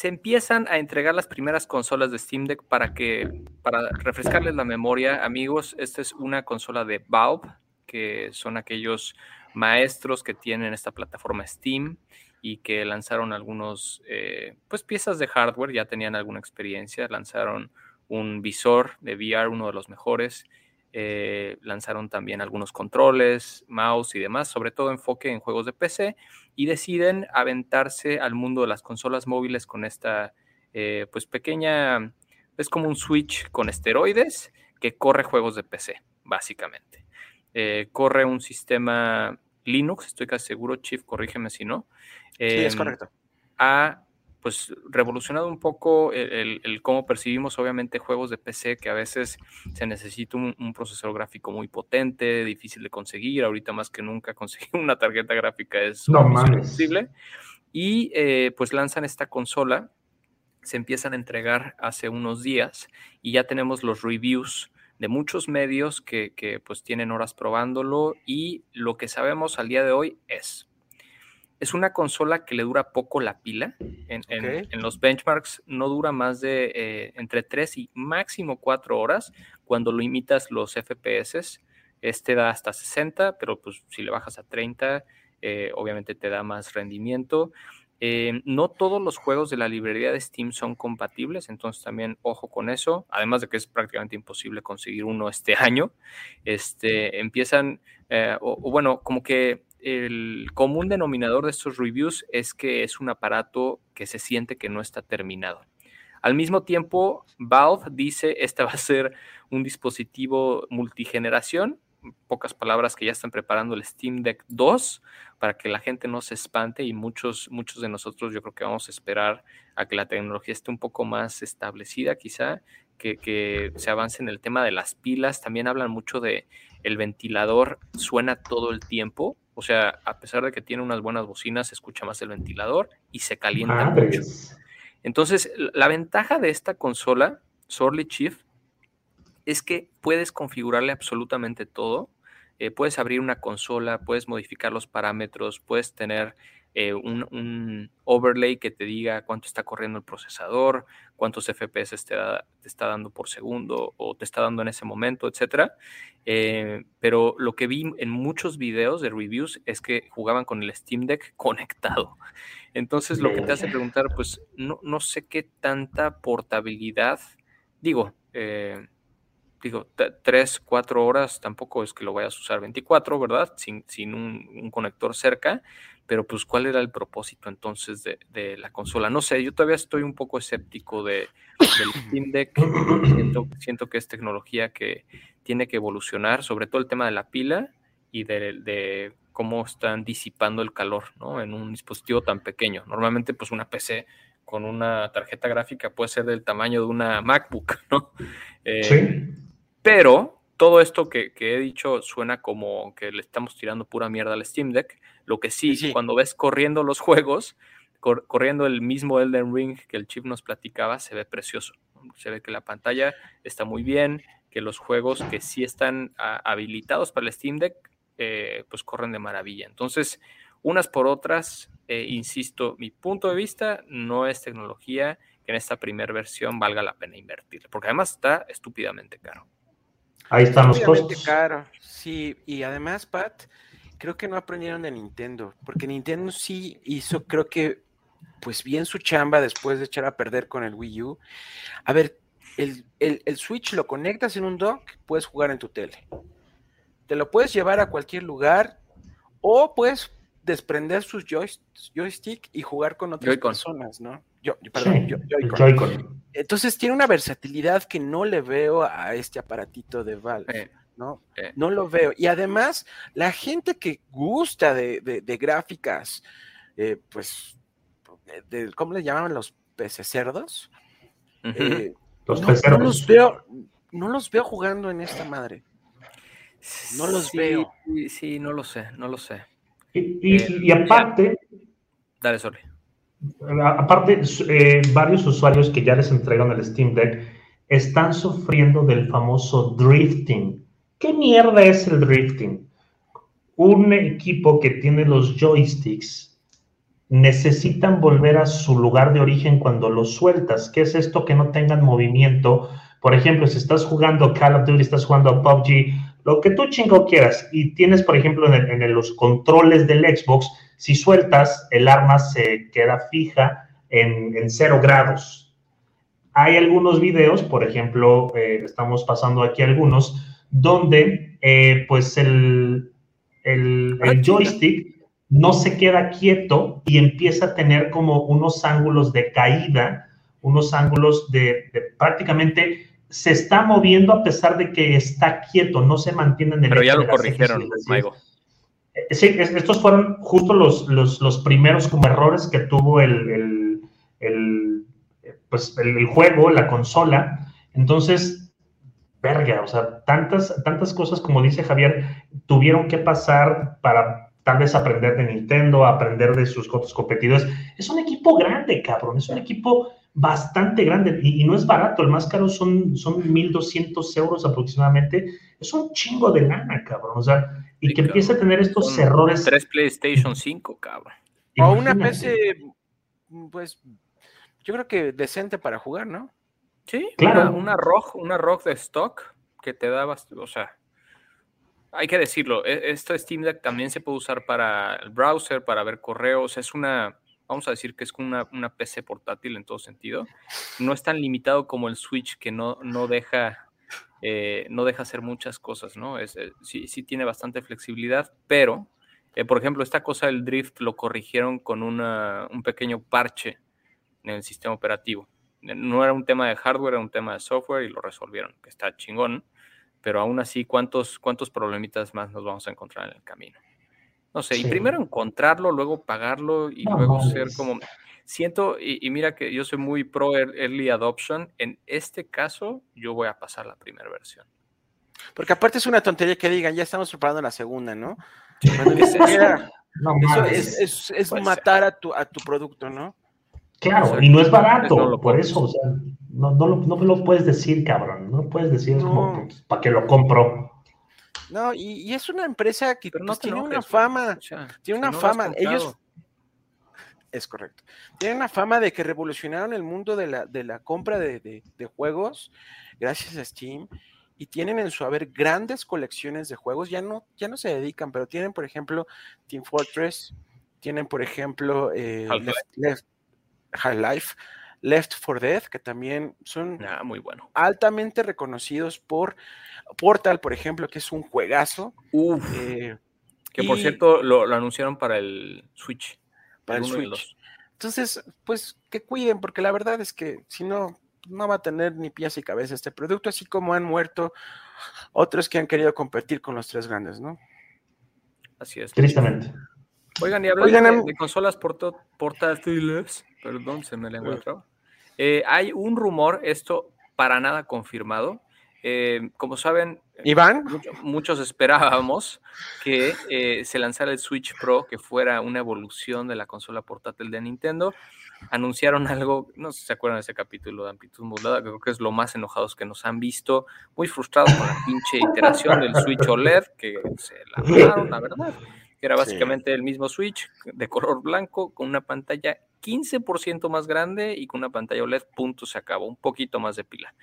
Se empiezan a entregar las primeras consolas de Steam Deck para que, para refrescarles la memoria, amigos. Esta es una consola de Valve, que son aquellos maestros que tienen esta plataforma Steam y que lanzaron algunos, eh, pues piezas de hardware, ya tenían alguna experiencia, lanzaron un visor de VR, uno de los mejores, eh, lanzaron también algunos controles, mouse y demás, sobre todo enfoque en juegos de PC, y deciden aventarse al mundo de las consolas móviles con esta, eh, pues pequeña, es como un Switch con esteroides que corre juegos de PC, básicamente. corre un sistema Linux, estoy casi seguro, Chief, corrígeme si no. sí, es em, correcto. Ha pues revolucionado un poco el, cómo percibimos obviamente juegos de PC que a veces se necesita un, procesador gráfico muy potente, difícil de conseguir, ahorita más que nunca *laughs* conseguir una tarjeta gráfica es no, imposible. Y eh, pues lanzan esta consola, se empiezan a entregar hace unos días y ya tenemos los reviews de muchos medios que, que pues tienen horas probándolo y lo que sabemos al día de hoy es, es una consola que le dura poco la pila. En, los benchmarks no dura más de eh, entre 3 y máximo 4 horas cuando lo imitas los FPS. Este da hasta 60, pero pues si le bajas a 30, eh, obviamente te da más rendimiento. Eh, no todos los juegos de la librería de Steam son compatibles, entonces también ojo con eso, además de que es prácticamente imposible conseguir uno este *laughs* año. Este, empiezan, o, bueno, como que el común denominador de estos reviews es que es un aparato que se siente que no está terminado. Al mismo tiempo, Valve dice este va a ser un dispositivo multigeneración, pocas palabras que ya están preparando el Steam Deck 2 para que la gente no se espante y muchos, muchos de nosotros yo creo que vamos a esperar a que la tecnología esté un poco más establecida quizá, que, que se avance en el tema de las pilas. También hablan mucho de el ventilador suena todo el tiempo o sea, a pesar de que tiene unas buenas bocinas, se escucha más el ventilador y se calienta mucho. Entonces, la ventaja de esta consola, Sorely Chief, es que puedes configurarle absolutamente todo. Eh, puedes abrir una consola, puedes modificar los parámetros, puedes tener eh, un, overlay que te diga cuánto está corriendo el procesador, cuántos FPS te, está dando por segundo o te está dando en ese momento, etc. Eh, pero lo que vi en muchos videos de reviews es que jugaban con el Steam Deck *laughs* conectado. Entonces lo que te hace preguntar, pues no, no sé qué tanta portabilidad, digo, eh, digo, tres, cuatro horas tampoco es que lo vayas a usar 24, ¿verdad? Sin, sin un, conector cerca, pero pues cuál era el propósito entonces de, la consola. No sé, yo todavía estoy un poco escéptico de, del *laughs* Steam Deck. Siento, que es tecnología que tiene que evolucionar, sobre todo el tema de la pila y de, cómo están disipando el calor ¿no? en un dispositivo tan pequeño. Normalmente pues una PC con una tarjeta gráfica puede ser del tamaño de una MacBook, ¿no? Eh, sí. Pero todo esto que, he dicho suena como que le estamos tirando pura mierda al Steam Deck. Lo que sí, cuando ves corriendo los *laughs* juegos, corriendo el mismo Elden Ring que el chip nos platicaba, se ve precioso. Se ve que la pantalla está muy bien, que los juegos que sí están habilitados para el Steam Deck, eh, pues corren de maravilla. Entonces, unas por otras, eh, insisto, mi punto de vista no es tecnología que en esta primera versión valga la pena invertir, porque además está estúpidamente caro. Ahí están los costos. Caro. Sí, y además, Pat, creo que no aprendieron de Nintendo, porque Nintendo sí hizo, creo que, pues bien su chamba después de echar a perder con el Wii U. A ver, el, Switch lo conectas en un dock, puedes jugar en tu tele. Te lo puedes llevar a cualquier lugar o puedes desprender sus joystick y jugar con otras personas, ¿no? Yo, perdón, Joy-Con. Entonces tiene una versatilidad que no le veo a este aparatito de Valve. ¿no? No lo veo. Y además, la gente que gusta de, gráficas, eh, pues, de, ¿cómo le llamaban los peces cerdos? Eh, los no, los veo, no los veo jugando en esta madre. No los veo. Sí, no lo sé, no lo sé. Y, y, eh, aparte. Dale, sorry. Aparte, eh, varios usuarios que ya les entregan el Steam Deck están sufriendo del famoso drifting. ¿Qué mierda es el drifting? Un equipo que tiene los joysticks necesitan volver a su lugar de origen cuando los sueltas. ¿Qué es esto que no tengan movimiento? Por ejemplo, si estás jugando Call of Duty, estás jugando PUBG, lo que tú chingo quieras, y tienes, por ejemplo, en, los controles del Xbox, si sueltas, el arma se queda fija en, en cero grados. Hay algunos videos, por ejemplo, eh, estamos pasando aquí algunos, donde eh, pues el, el, ah, joystick no se queda quieto y empieza a tener como unos ángulos de caída, unos ángulos de, de prácticamente se está moviendo a pesar de que está quieto, no se mantiene en el Pero ya lo corrigieron, Maigo. Eh, sí, estos fueron justo los, los, primeros como errores que tuvo el, el, pues el, juego, la consola. Entonces, verga, o sea, tantas, tantas cosas, como dice Javier, tuvieron que pasar para tal vez aprender de Nintendo, aprender de sus otros competidores. Es un equipo grande, cabrón, es un equipo bastante grande y, no es barato, el más caro son, son 1.200 euros aproximadamente, es un chingo de lana, cabrón, o sea, y que empiece a tener estos errores. Tres PlayStation 5, cabrón. O una PC, pues, yo creo que decente para jugar, ¿no? Sí, claro. Una, ROG, una ROG de stock que te da, o sea, hay que decirlo, e, esto Steam Deck también se puede usar para el browser, para ver correos, es una, vamos a decir que es una, una PC portátil en todo sentido. No es tan limitado como el Switch que no, no deja... Eh, no deja hacer muchas cosas, ¿no? Es, eh, sí, sí tiene bastante flexibilidad, pero, eh, por ejemplo, esta cosa del drift lo corrigieron con una, un pequeño parche en el sistema operativo. No era un tema de hardware, era un tema de software y lo resolvieron, que está chingón pero aún así, ¿cuántos, cuántos problemitas más nos vamos a encontrar en el camino? No sé, y primero encontrarlo, luego pagarlo y luego ser como... Siento, y, mira que yo soy muy pro early adoption, en este caso yo voy a pasar la primera versión. Porque aparte es una tontería que digan, ya estamos preparando la segunda, ¿no? eso es, es, matar a tu, a tu producto, ¿no? Claro, y no es barato, por eso, o sea, no, no, lo, no lo puedes decir, cabrón, no puedes decir, es como, pues, ¿para qué lo compro? No, y, es una empresa que no pues, tiene una fama, tiene una fama, ellos... Es correcto. Tienen una fama de que revolucionaron el mundo de la, de la compra de, de, juegos gracias a Steam y tienen en su haber grandes colecciones de juegos. Ya no, ya no se dedican, pero tienen, por ejemplo, Team Fortress, tienen, por ejemplo, eh, Half-Life, Left for Dead, que también son ah, muy bueno. altamente reconocidos por Portal, por ejemplo, que es un juegazo. Eh, que por cierto lo, anunciaron para el Switch. Para el, Switch. Entonces, pues que cuiden, porque la verdad es que si no, no va a tener ni pies y cabeza este producto, así como han muerto otros que han querido competir con los tres grandes, ¿no? Así es. Tristemente. Oigan, y hablando de, consolas portátiles, perdón, se me le eh, hay un rumor, esto para nada confirmado. Eh, como saben, Iván, muchos esperábamos que eh, se lanzara el Switch Pro, que fuera una evolución de la consola portátil de Nintendo. Anunciaron algo, no sé si se acuerdan de ese capítulo de Amplitud Modulada, creo que es lo más enojados que nos han visto, muy frustrados con la pinche iteración del Switch OLED, que se la la verdad que era básicamente el mismo Switch de color blanco con una pantalla 15% más grande y con una pantalla OLED, punto, se acabó, un poquito más de pila.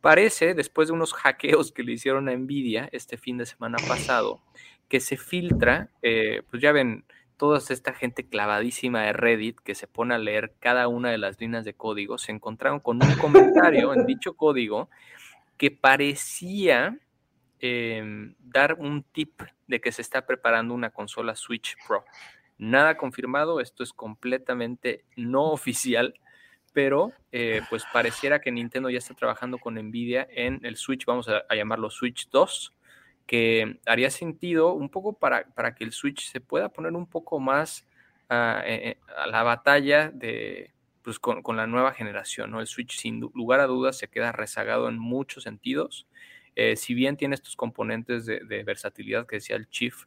Parece, después de unos hackeos que le hicieron a Nvidia este fin de semana pasado, que se filtra, eh, pues ya ven, toda esta gente clavadísima de Reddit que se pone a leer cada una de las líneas de código, se encontraron con un comentario en dicho código que parecía Em, dar un tip de que se está preparando una consola Switch Pro. Nada confirmado, esto es completamente no oficial, pero eh, pues pareciera que Nintendo ya está trabajando con Nvidia en el Switch, vamos a, llamarlo Switch 2, que haría sentido un poco para, para, que el Switch se pueda poner un poco más a, eh, a la batalla de, pues, con, con, la nueva generación. ¿no? El Switch sin lugar a dudas se queda rezagado en muchos sentidos eh, si bien tiene estos componentes de, versatilidad que decía el Chief,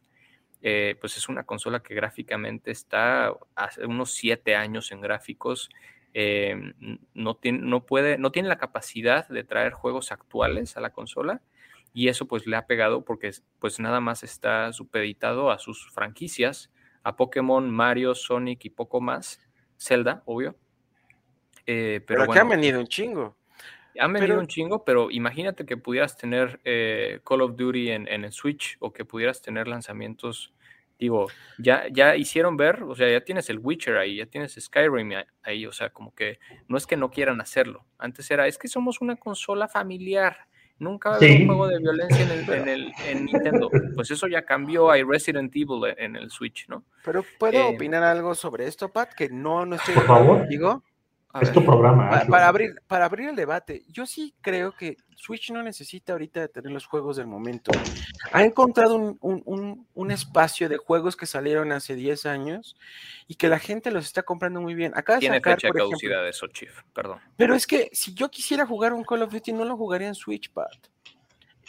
eh, pues es una consola que gráficamente está hace unos siete años en gráficos. Eh, no, tiene, no, puede, no tiene la capacidad de traer juegos actuales a la consola y eso pues le ha pegado porque pues nada más está supeditado a sus franquicias, a Pokémon, Mario, Sonic y poco más, Zelda, obvio. pero, pero bueno, han venido un chingo. Han venido un chingo, pero imagínate que pudieras tener eh, Call of Duty en, el Switch o que pudieras tener lanzamientos. Digo, ya, ya hicieron ver, o sea, ya tienes el Witcher ahí, ya tienes Skyrim ahí, o sea, como que no es que no quieran hacerlo. Antes era, es que somos una consola familiar, nunca va a haber un juego de violencia en, el, en, Nintendo. Pues eso ya cambió, hay Resident Evil en el Switch, ¿no? Pero ¿puedo eh, opinar algo sobre esto, Pat? Que no, no estoy de acuerdo contigo es tu programa. Para, abrir, para abrir el debate, yo sí creo que Switch no necesita ahorita tener los juegos del momento. Ha encontrado un, espacio de juegos que salieron hace 10 años y que la gente los está comprando muy bien. Acá Tiene fecha de caducidad de eso, Chief, perdón. Pero es que si yo quisiera jugar un Call of Duty, no lo jugaría en Switch, Pat.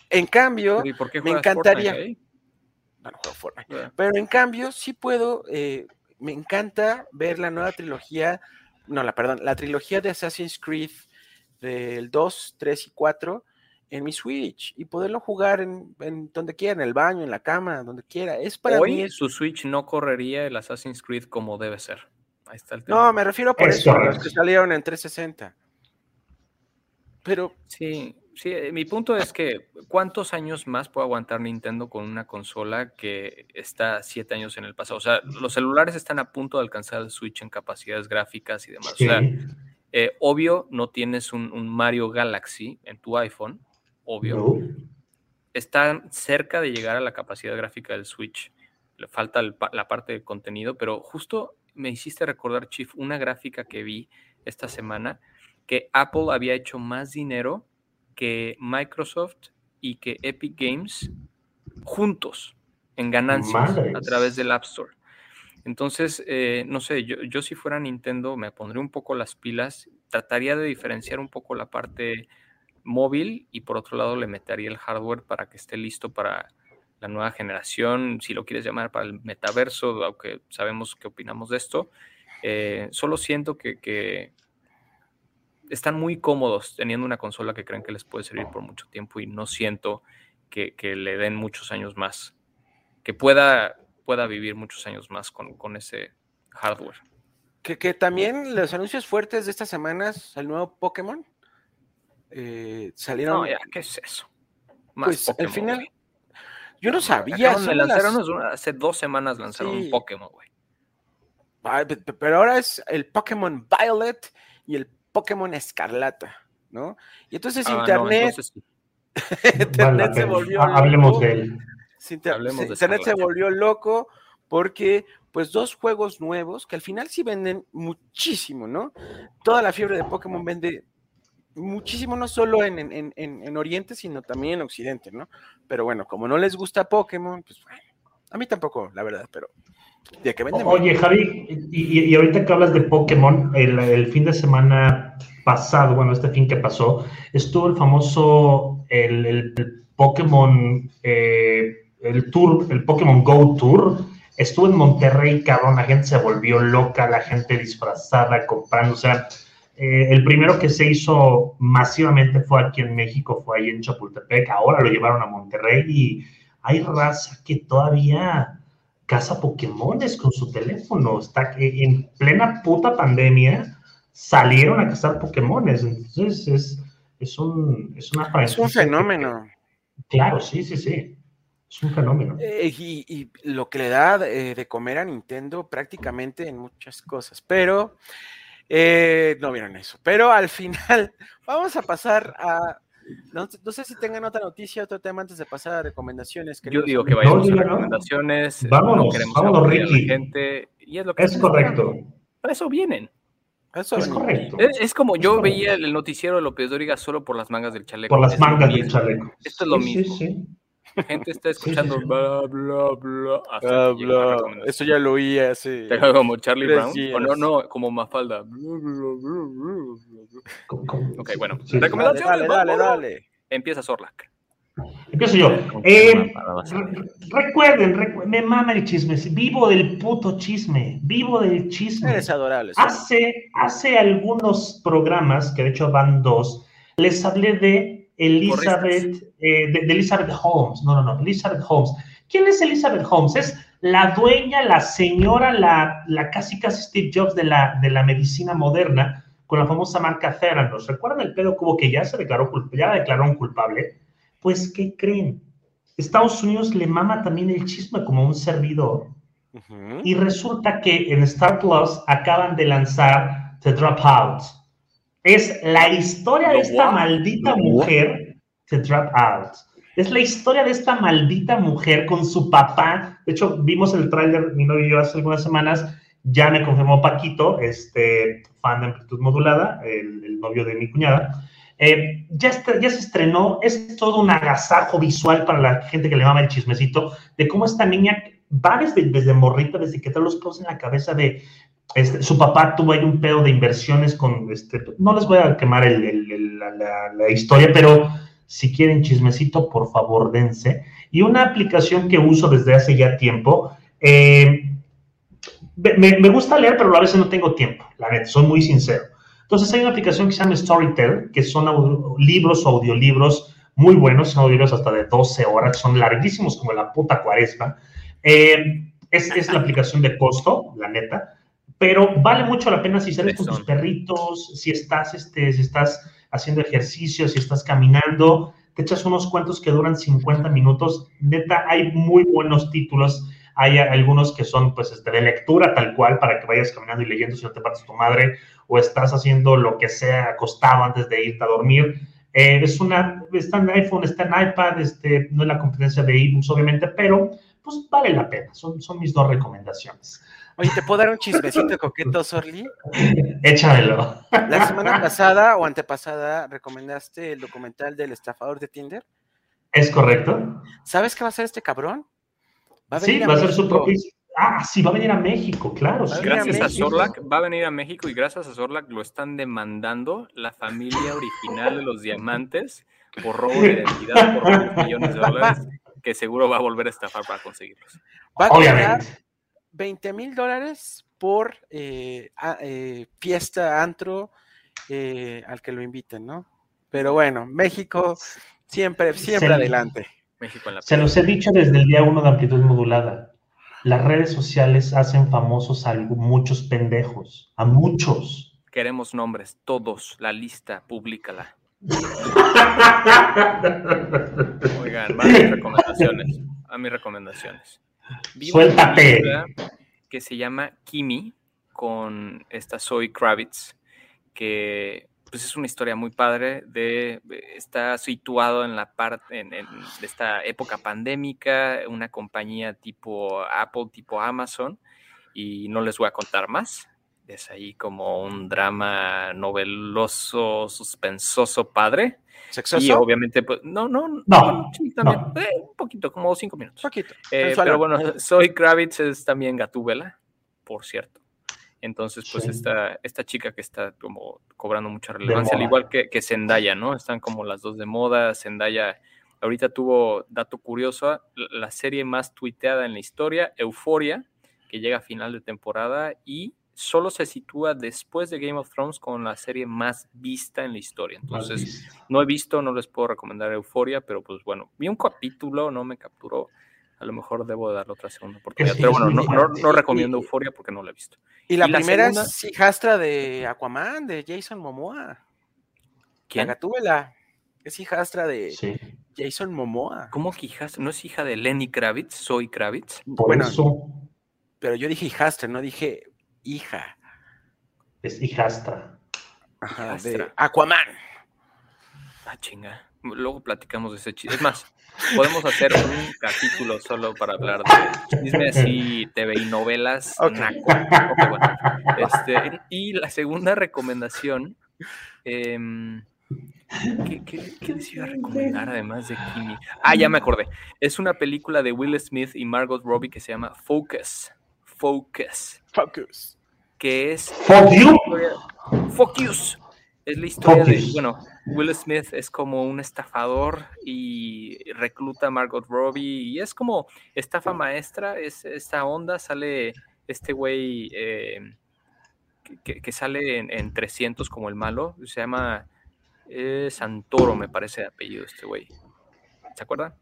En cambio, me encantaría. no, no juego Fortnite. Pero en cambio, sí puedo, eh, me encanta ver la nueva trilogía, no, la perdón, la trilogía de Assassin's Creed del 2, 3 y 4 en mi Switch y poderlo jugar en, donde quiera, en el baño, en la cama, donde quiera. Es para Hoy mí. su Switch no correría el Assassin's Creed como debe ser. Ahí está el tema. No, me refiero por eso, a los que salieron en 360. Pero. Sí, sí, eh, mi punto es que ¿cuántos años más puede aguantar Nintendo con una consola que está siete años en el pasado? O sea, los celulares están a punto de alcanzar el Switch en capacidades gráficas y demás. O sea, eh, obvio, no tienes un, Mario Galaxy en tu iPhone, obvio. Está cerca de llegar a la capacidad gráfica del Switch. Le falta la parte de contenido, pero justo me hiciste recordar, Chief, una gráfica que vi esta semana que Apple había hecho más dinero que Microsoft y que Epic Games juntos en ganancias a través del App Store. Entonces, eh, no sé, yo, yo, si fuera Nintendo me pondría un poco las pilas, trataría de diferenciar un poco la parte móvil y por otro lado le metería el hardware para que esté listo para la nueva generación, si lo quieres llamar para el metaverso, aunque sabemos qué opinamos de esto. Eh, solo siento que, están muy cómodos teniendo una consola que creen que les puede servir por mucho tiempo y no siento que, le den muchos años más, que pueda, pueda vivir muchos años más con, ese hardware. Que, también los anuncios fuertes de estas semanas, el nuevo Pokémon, eh, salieron. No, ya, ¿qué es eso? pues al final, yo no sabía. hace dos semanas lanzaron un Pokémon, güey. Pero ahora es el Pokémon Violet y el Pokémon Escarlata, ¿no? Y entonces ah, Internet. *laughs* Internet se volvió loco. Hablemos de él. Internet se volvió loco porque, pues, dos juegos nuevos que al final sí venden muchísimo, ¿no? Toda la fiebre de Pokémon vende muchísimo, no solo en, Oriente, sino también en Occidente, ¿no? Pero bueno, como no les gusta Pokémon, pues bueno, a mí tampoco, la verdad, pero Oye, Javi, y, ahorita que hablas de Pokémon, el, fin de semana pasado, bueno, este fin que pasó, estuvo el famoso, el, Pokémon, eh, el Tour, el Pokémon Go Tour, estuvo en Monterrey, cabrón, la gente se volvió loca, la gente disfrazada, comprando, o sea, eh, el primero que se hizo masivamente fue aquí en México, fue ahí en Chapultepec, ahora lo llevaron a Monterrey y hay raza que todavía caza Pokémones con su teléfono, está en plena puta pandemia, salieron a cazar Pokémones, entonces es, es, un, es una Es un fenómeno. claro, sí, sí, sí. Es un fenómeno. Eh, y, lo que le da eh, de comer a Nintendo prácticamente en muchas cosas, pero eh, no vieron eso. Pero al final, *laughs* vamos a pasar a. No, sé si tengan otra noticia, otro tema antes de pasar a recomendaciones. Yo digo que vayamos a recomendaciones. Vámonos, vámonos, Ricky. Gente, y es, lo que es correcto. Para eso vienen. Eso es correcto. Es, como yo veía el noticiero de López Dóriga solo por las mangas del chaleco. Por las mangas del chaleco. Esto es lo mismo. Sí, sí. La gente está escuchando bla, bla, bla. Hasta bla, bla. Eso ya lo oí hace. Como Charlie Brown. O no, no, como Mafalda. Ok, bueno. Recomendaciones. Dale, dale, dale. Empieza Sorlac. Empiezo yo. Eh, recuerden, me mama el chisme. Vivo del puto chisme. Vivo del chisme. Eres adorable. Hace, hace algunos programas, que de hecho van dos, les hablé de Elizabeth, eh, de, Elizabeth Holmes. No, no, no, Elizabeth Holmes. ¿Quién es Elizabeth Holmes? Es la dueña, la señora, la, la casi casi Steve Jobs de la, de la medicina moderna con la famosa marca Theranos. ¿Recuerdan el pedo como que ya se declaró, ya declaró un culpable? Pues, ¿qué creen? Estados Unidos le mama también el chisme como un servidor. Y resulta que en Star Plus acaban de lanzar The Dropouts es la historia de esta maldita mujer, The Drop Out. Es la historia de esta maldita mujer con su papá. De hecho, vimos el tráiler, mi novio y yo hace algunas semanas. Ya me confirmó Paquito, este fan de amplitud modulada, el, novio de mi cuñada. Eh, ya, ya se estrenó, es todo un agasajo visual para la gente que le mama el chismecito de cómo esta niña va desde, desde morrita, desde que te los pose en la cabeza de este, su papá tuvo ahí un pedo de inversiones con, este, no les voy a quemar la, historia, pero Si quieren chismecito, por favor, dense. Y una aplicación que uso desde hace ya tiempo. Eh, me, gusta leer, pero a veces no tengo tiempo, la neta, soy muy sincero. Entonces hay una aplicación que se llama Storytel, que son libros o audiolibros muy buenos, son audiolibros hasta de 12 horas, son larguísimos como la puta cuaresma. Eh, es, es, la aplicación de costo, la neta, pero vale mucho la pena si sales con tus perritos, si estás, este, si estás haciendo ejercicio, si estás caminando, te echas unos cuentos que duran 50 minutos. Neta, hay muy buenos títulos hay algunos que son pues este, de lectura tal cual para que vayas caminando y leyendo si no te partes tu madre o estás haciendo lo que sea acostado antes de irte a dormir. Eh, es una, está en iPhone, está en iPad, este, no es la competencia de ebooks obviamente, pero pues vale la pena. Son, son mis dos recomendaciones. Oye, ¿te puedo dar un chismecito coqueto, Sorli? Échamelo. La semana pasada o antepasada recomendaste el documental del estafador de Tinder. ¿Es correcto? ¿Sabes qué va a hacer este cabrón? Va a sí, va a ser su propio. Ah, sí, va a venir a México, claro. Gracias a, Sorlac, va a venir a México y gracias a Sorlac lo están demandando la familia original de los diamantes por robo de identidad por *laughs* millones de dólares, que seguro va a volver a estafar para conseguirlos. Va a cobrar 20 mil dólares por eh, eh, fiesta, antro, eh, al que lo inviten, ¿no? Pero bueno, México siempre, siempre adelante. Se los he dicho desde el día uno de amplitud modulada. Las redes sociales hacen famosos a muchos pendejos, a muchos. Queremos nombres, todos, la lista, públicala. *laughs* Oigan, van a mis recomendaciones. A mis recomendaciones. Suéltate. que se llama Kimi con esta Zoe Kravitz, que pues es una historia muy padre de está situado en la parte en, de esta época pandémica una compañía tipo Apple tipo Amazon y no les voy a contar más es ahí como un drama noveloso suspensoso padre. ¿Sexoso? y obviamente pues no no no, también eh, un poquito como cinco minutos. Poquito eh, pero bueno *laughs* soy Kravitz es también Gatúbela por cierto. Entonces, pues esta, esta chica que está como cobrando mucha relevancia, al igual que, que Zendaya, ¿no? Están como las dos de moda. Zendaya ahorita tuvo, dato curioso, la serie más tuiteada en la historia, Euforia, que llega a final de temporada y solo se sitúa después de Game of Thrones con la serie más vista en la historia. Entonces, no he visto, no les puedo recomendar Euforia, pero pues bueno, vi un capítulo, no me capturó a lo mejor debo darle otra segunda oportunidad. Pero bueno, no, recomiendo Euforia porque no la he visto. Y la primera es hijastra de Aquaman, de Jason Momoa. ¿Quién? La Gatúbela. Es hijastra de Jason Momoa. ¿Cómo que hijastra? ¿No es hija de Lenny Kravitz? ¿Soy Kravitz? bueno, eso. Pero yo dije hijastra, no dije hija. Es hijastra. Ajá, de Aquaman. Ah, chinga. Luego platicamos de ese chiste. Es más, podemos hacer un capítulo solo para hablar de chisme así, TV y novelas. este, y la segunda recomendación. Em, ¿qué, les iba a recomendar además de Kimi? Ah, ya me acordé. Es una película de Will Smith y Margot Robbie que se llama Focus. Focus. Focus. Que es. Focus. Focus. Es la historia de, bueno, Will Smith es como un estafador y recluta a Margot Robbie y es como estafa maestra, es esta onda, sale este güey eh, que, sale en, 300 como el malo, se llama eh, Santoro, me parece de apellido este güey. ¿Se acuerdan?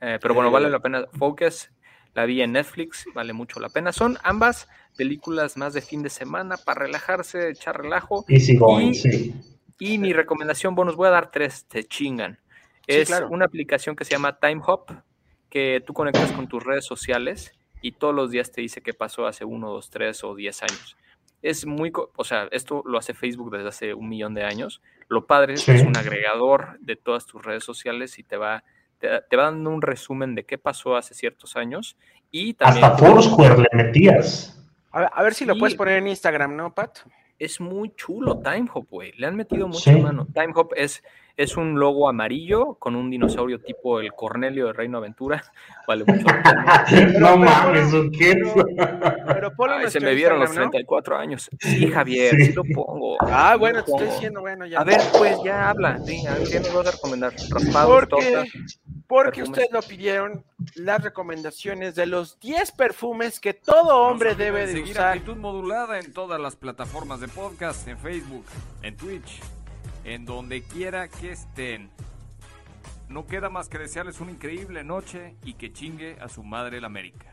Eh, pero bueno, vale la pena. Focus, la vi en Netflix, vale mucho la pena. Son ambas películas más de fin de semana para relajarse, echar relajo. y, sí. y mi recomendación, bueno, os voy a dar tres, te chingan. Es una aplicación que se llama Time Hop, que tú conectas con tus redes sociales y todos los días te dice qué pasó hace uno, dos, tres o diez años. Es muy, o sea, esto lo hace Facebook desde hace un millón de años. Lo padre es que es un agregador de todas tus redes sociales y te va te, va dando un resumen de qué pasó hace ciertos años y también... Hasta Foursquare le metías. A ver, si lo puedes poner en Instagram, ¿no, Pat? es muy chulo Time Hop, güey. Le han metido mucha mano. Time Hop es, es un logo amarillo con un dinosaurio tipo el Cornelio de Reino Aventura. *laughs* Vale mucho. *laughs* no mames, ¿qué? Pero, pero se me vieron los 34 años. Sí, Javier, sí, lo pongo. Ah, bueno, te estoy diciendo, bueno, ya. A ver, pues ya habla. Sí, a ver, ¿qué me vas a recomendar? Raspado, porque, porque ustedes lo pidieron las recomendaciones de los 10 perfumes que todo hombre debe de seguir usar. Actitud modulada en todas las plataformas de podcast, en Facebook, en Twitch, en donde quiera que estén. No queda más que desearles una increíble noche y que chingue a su madre la América.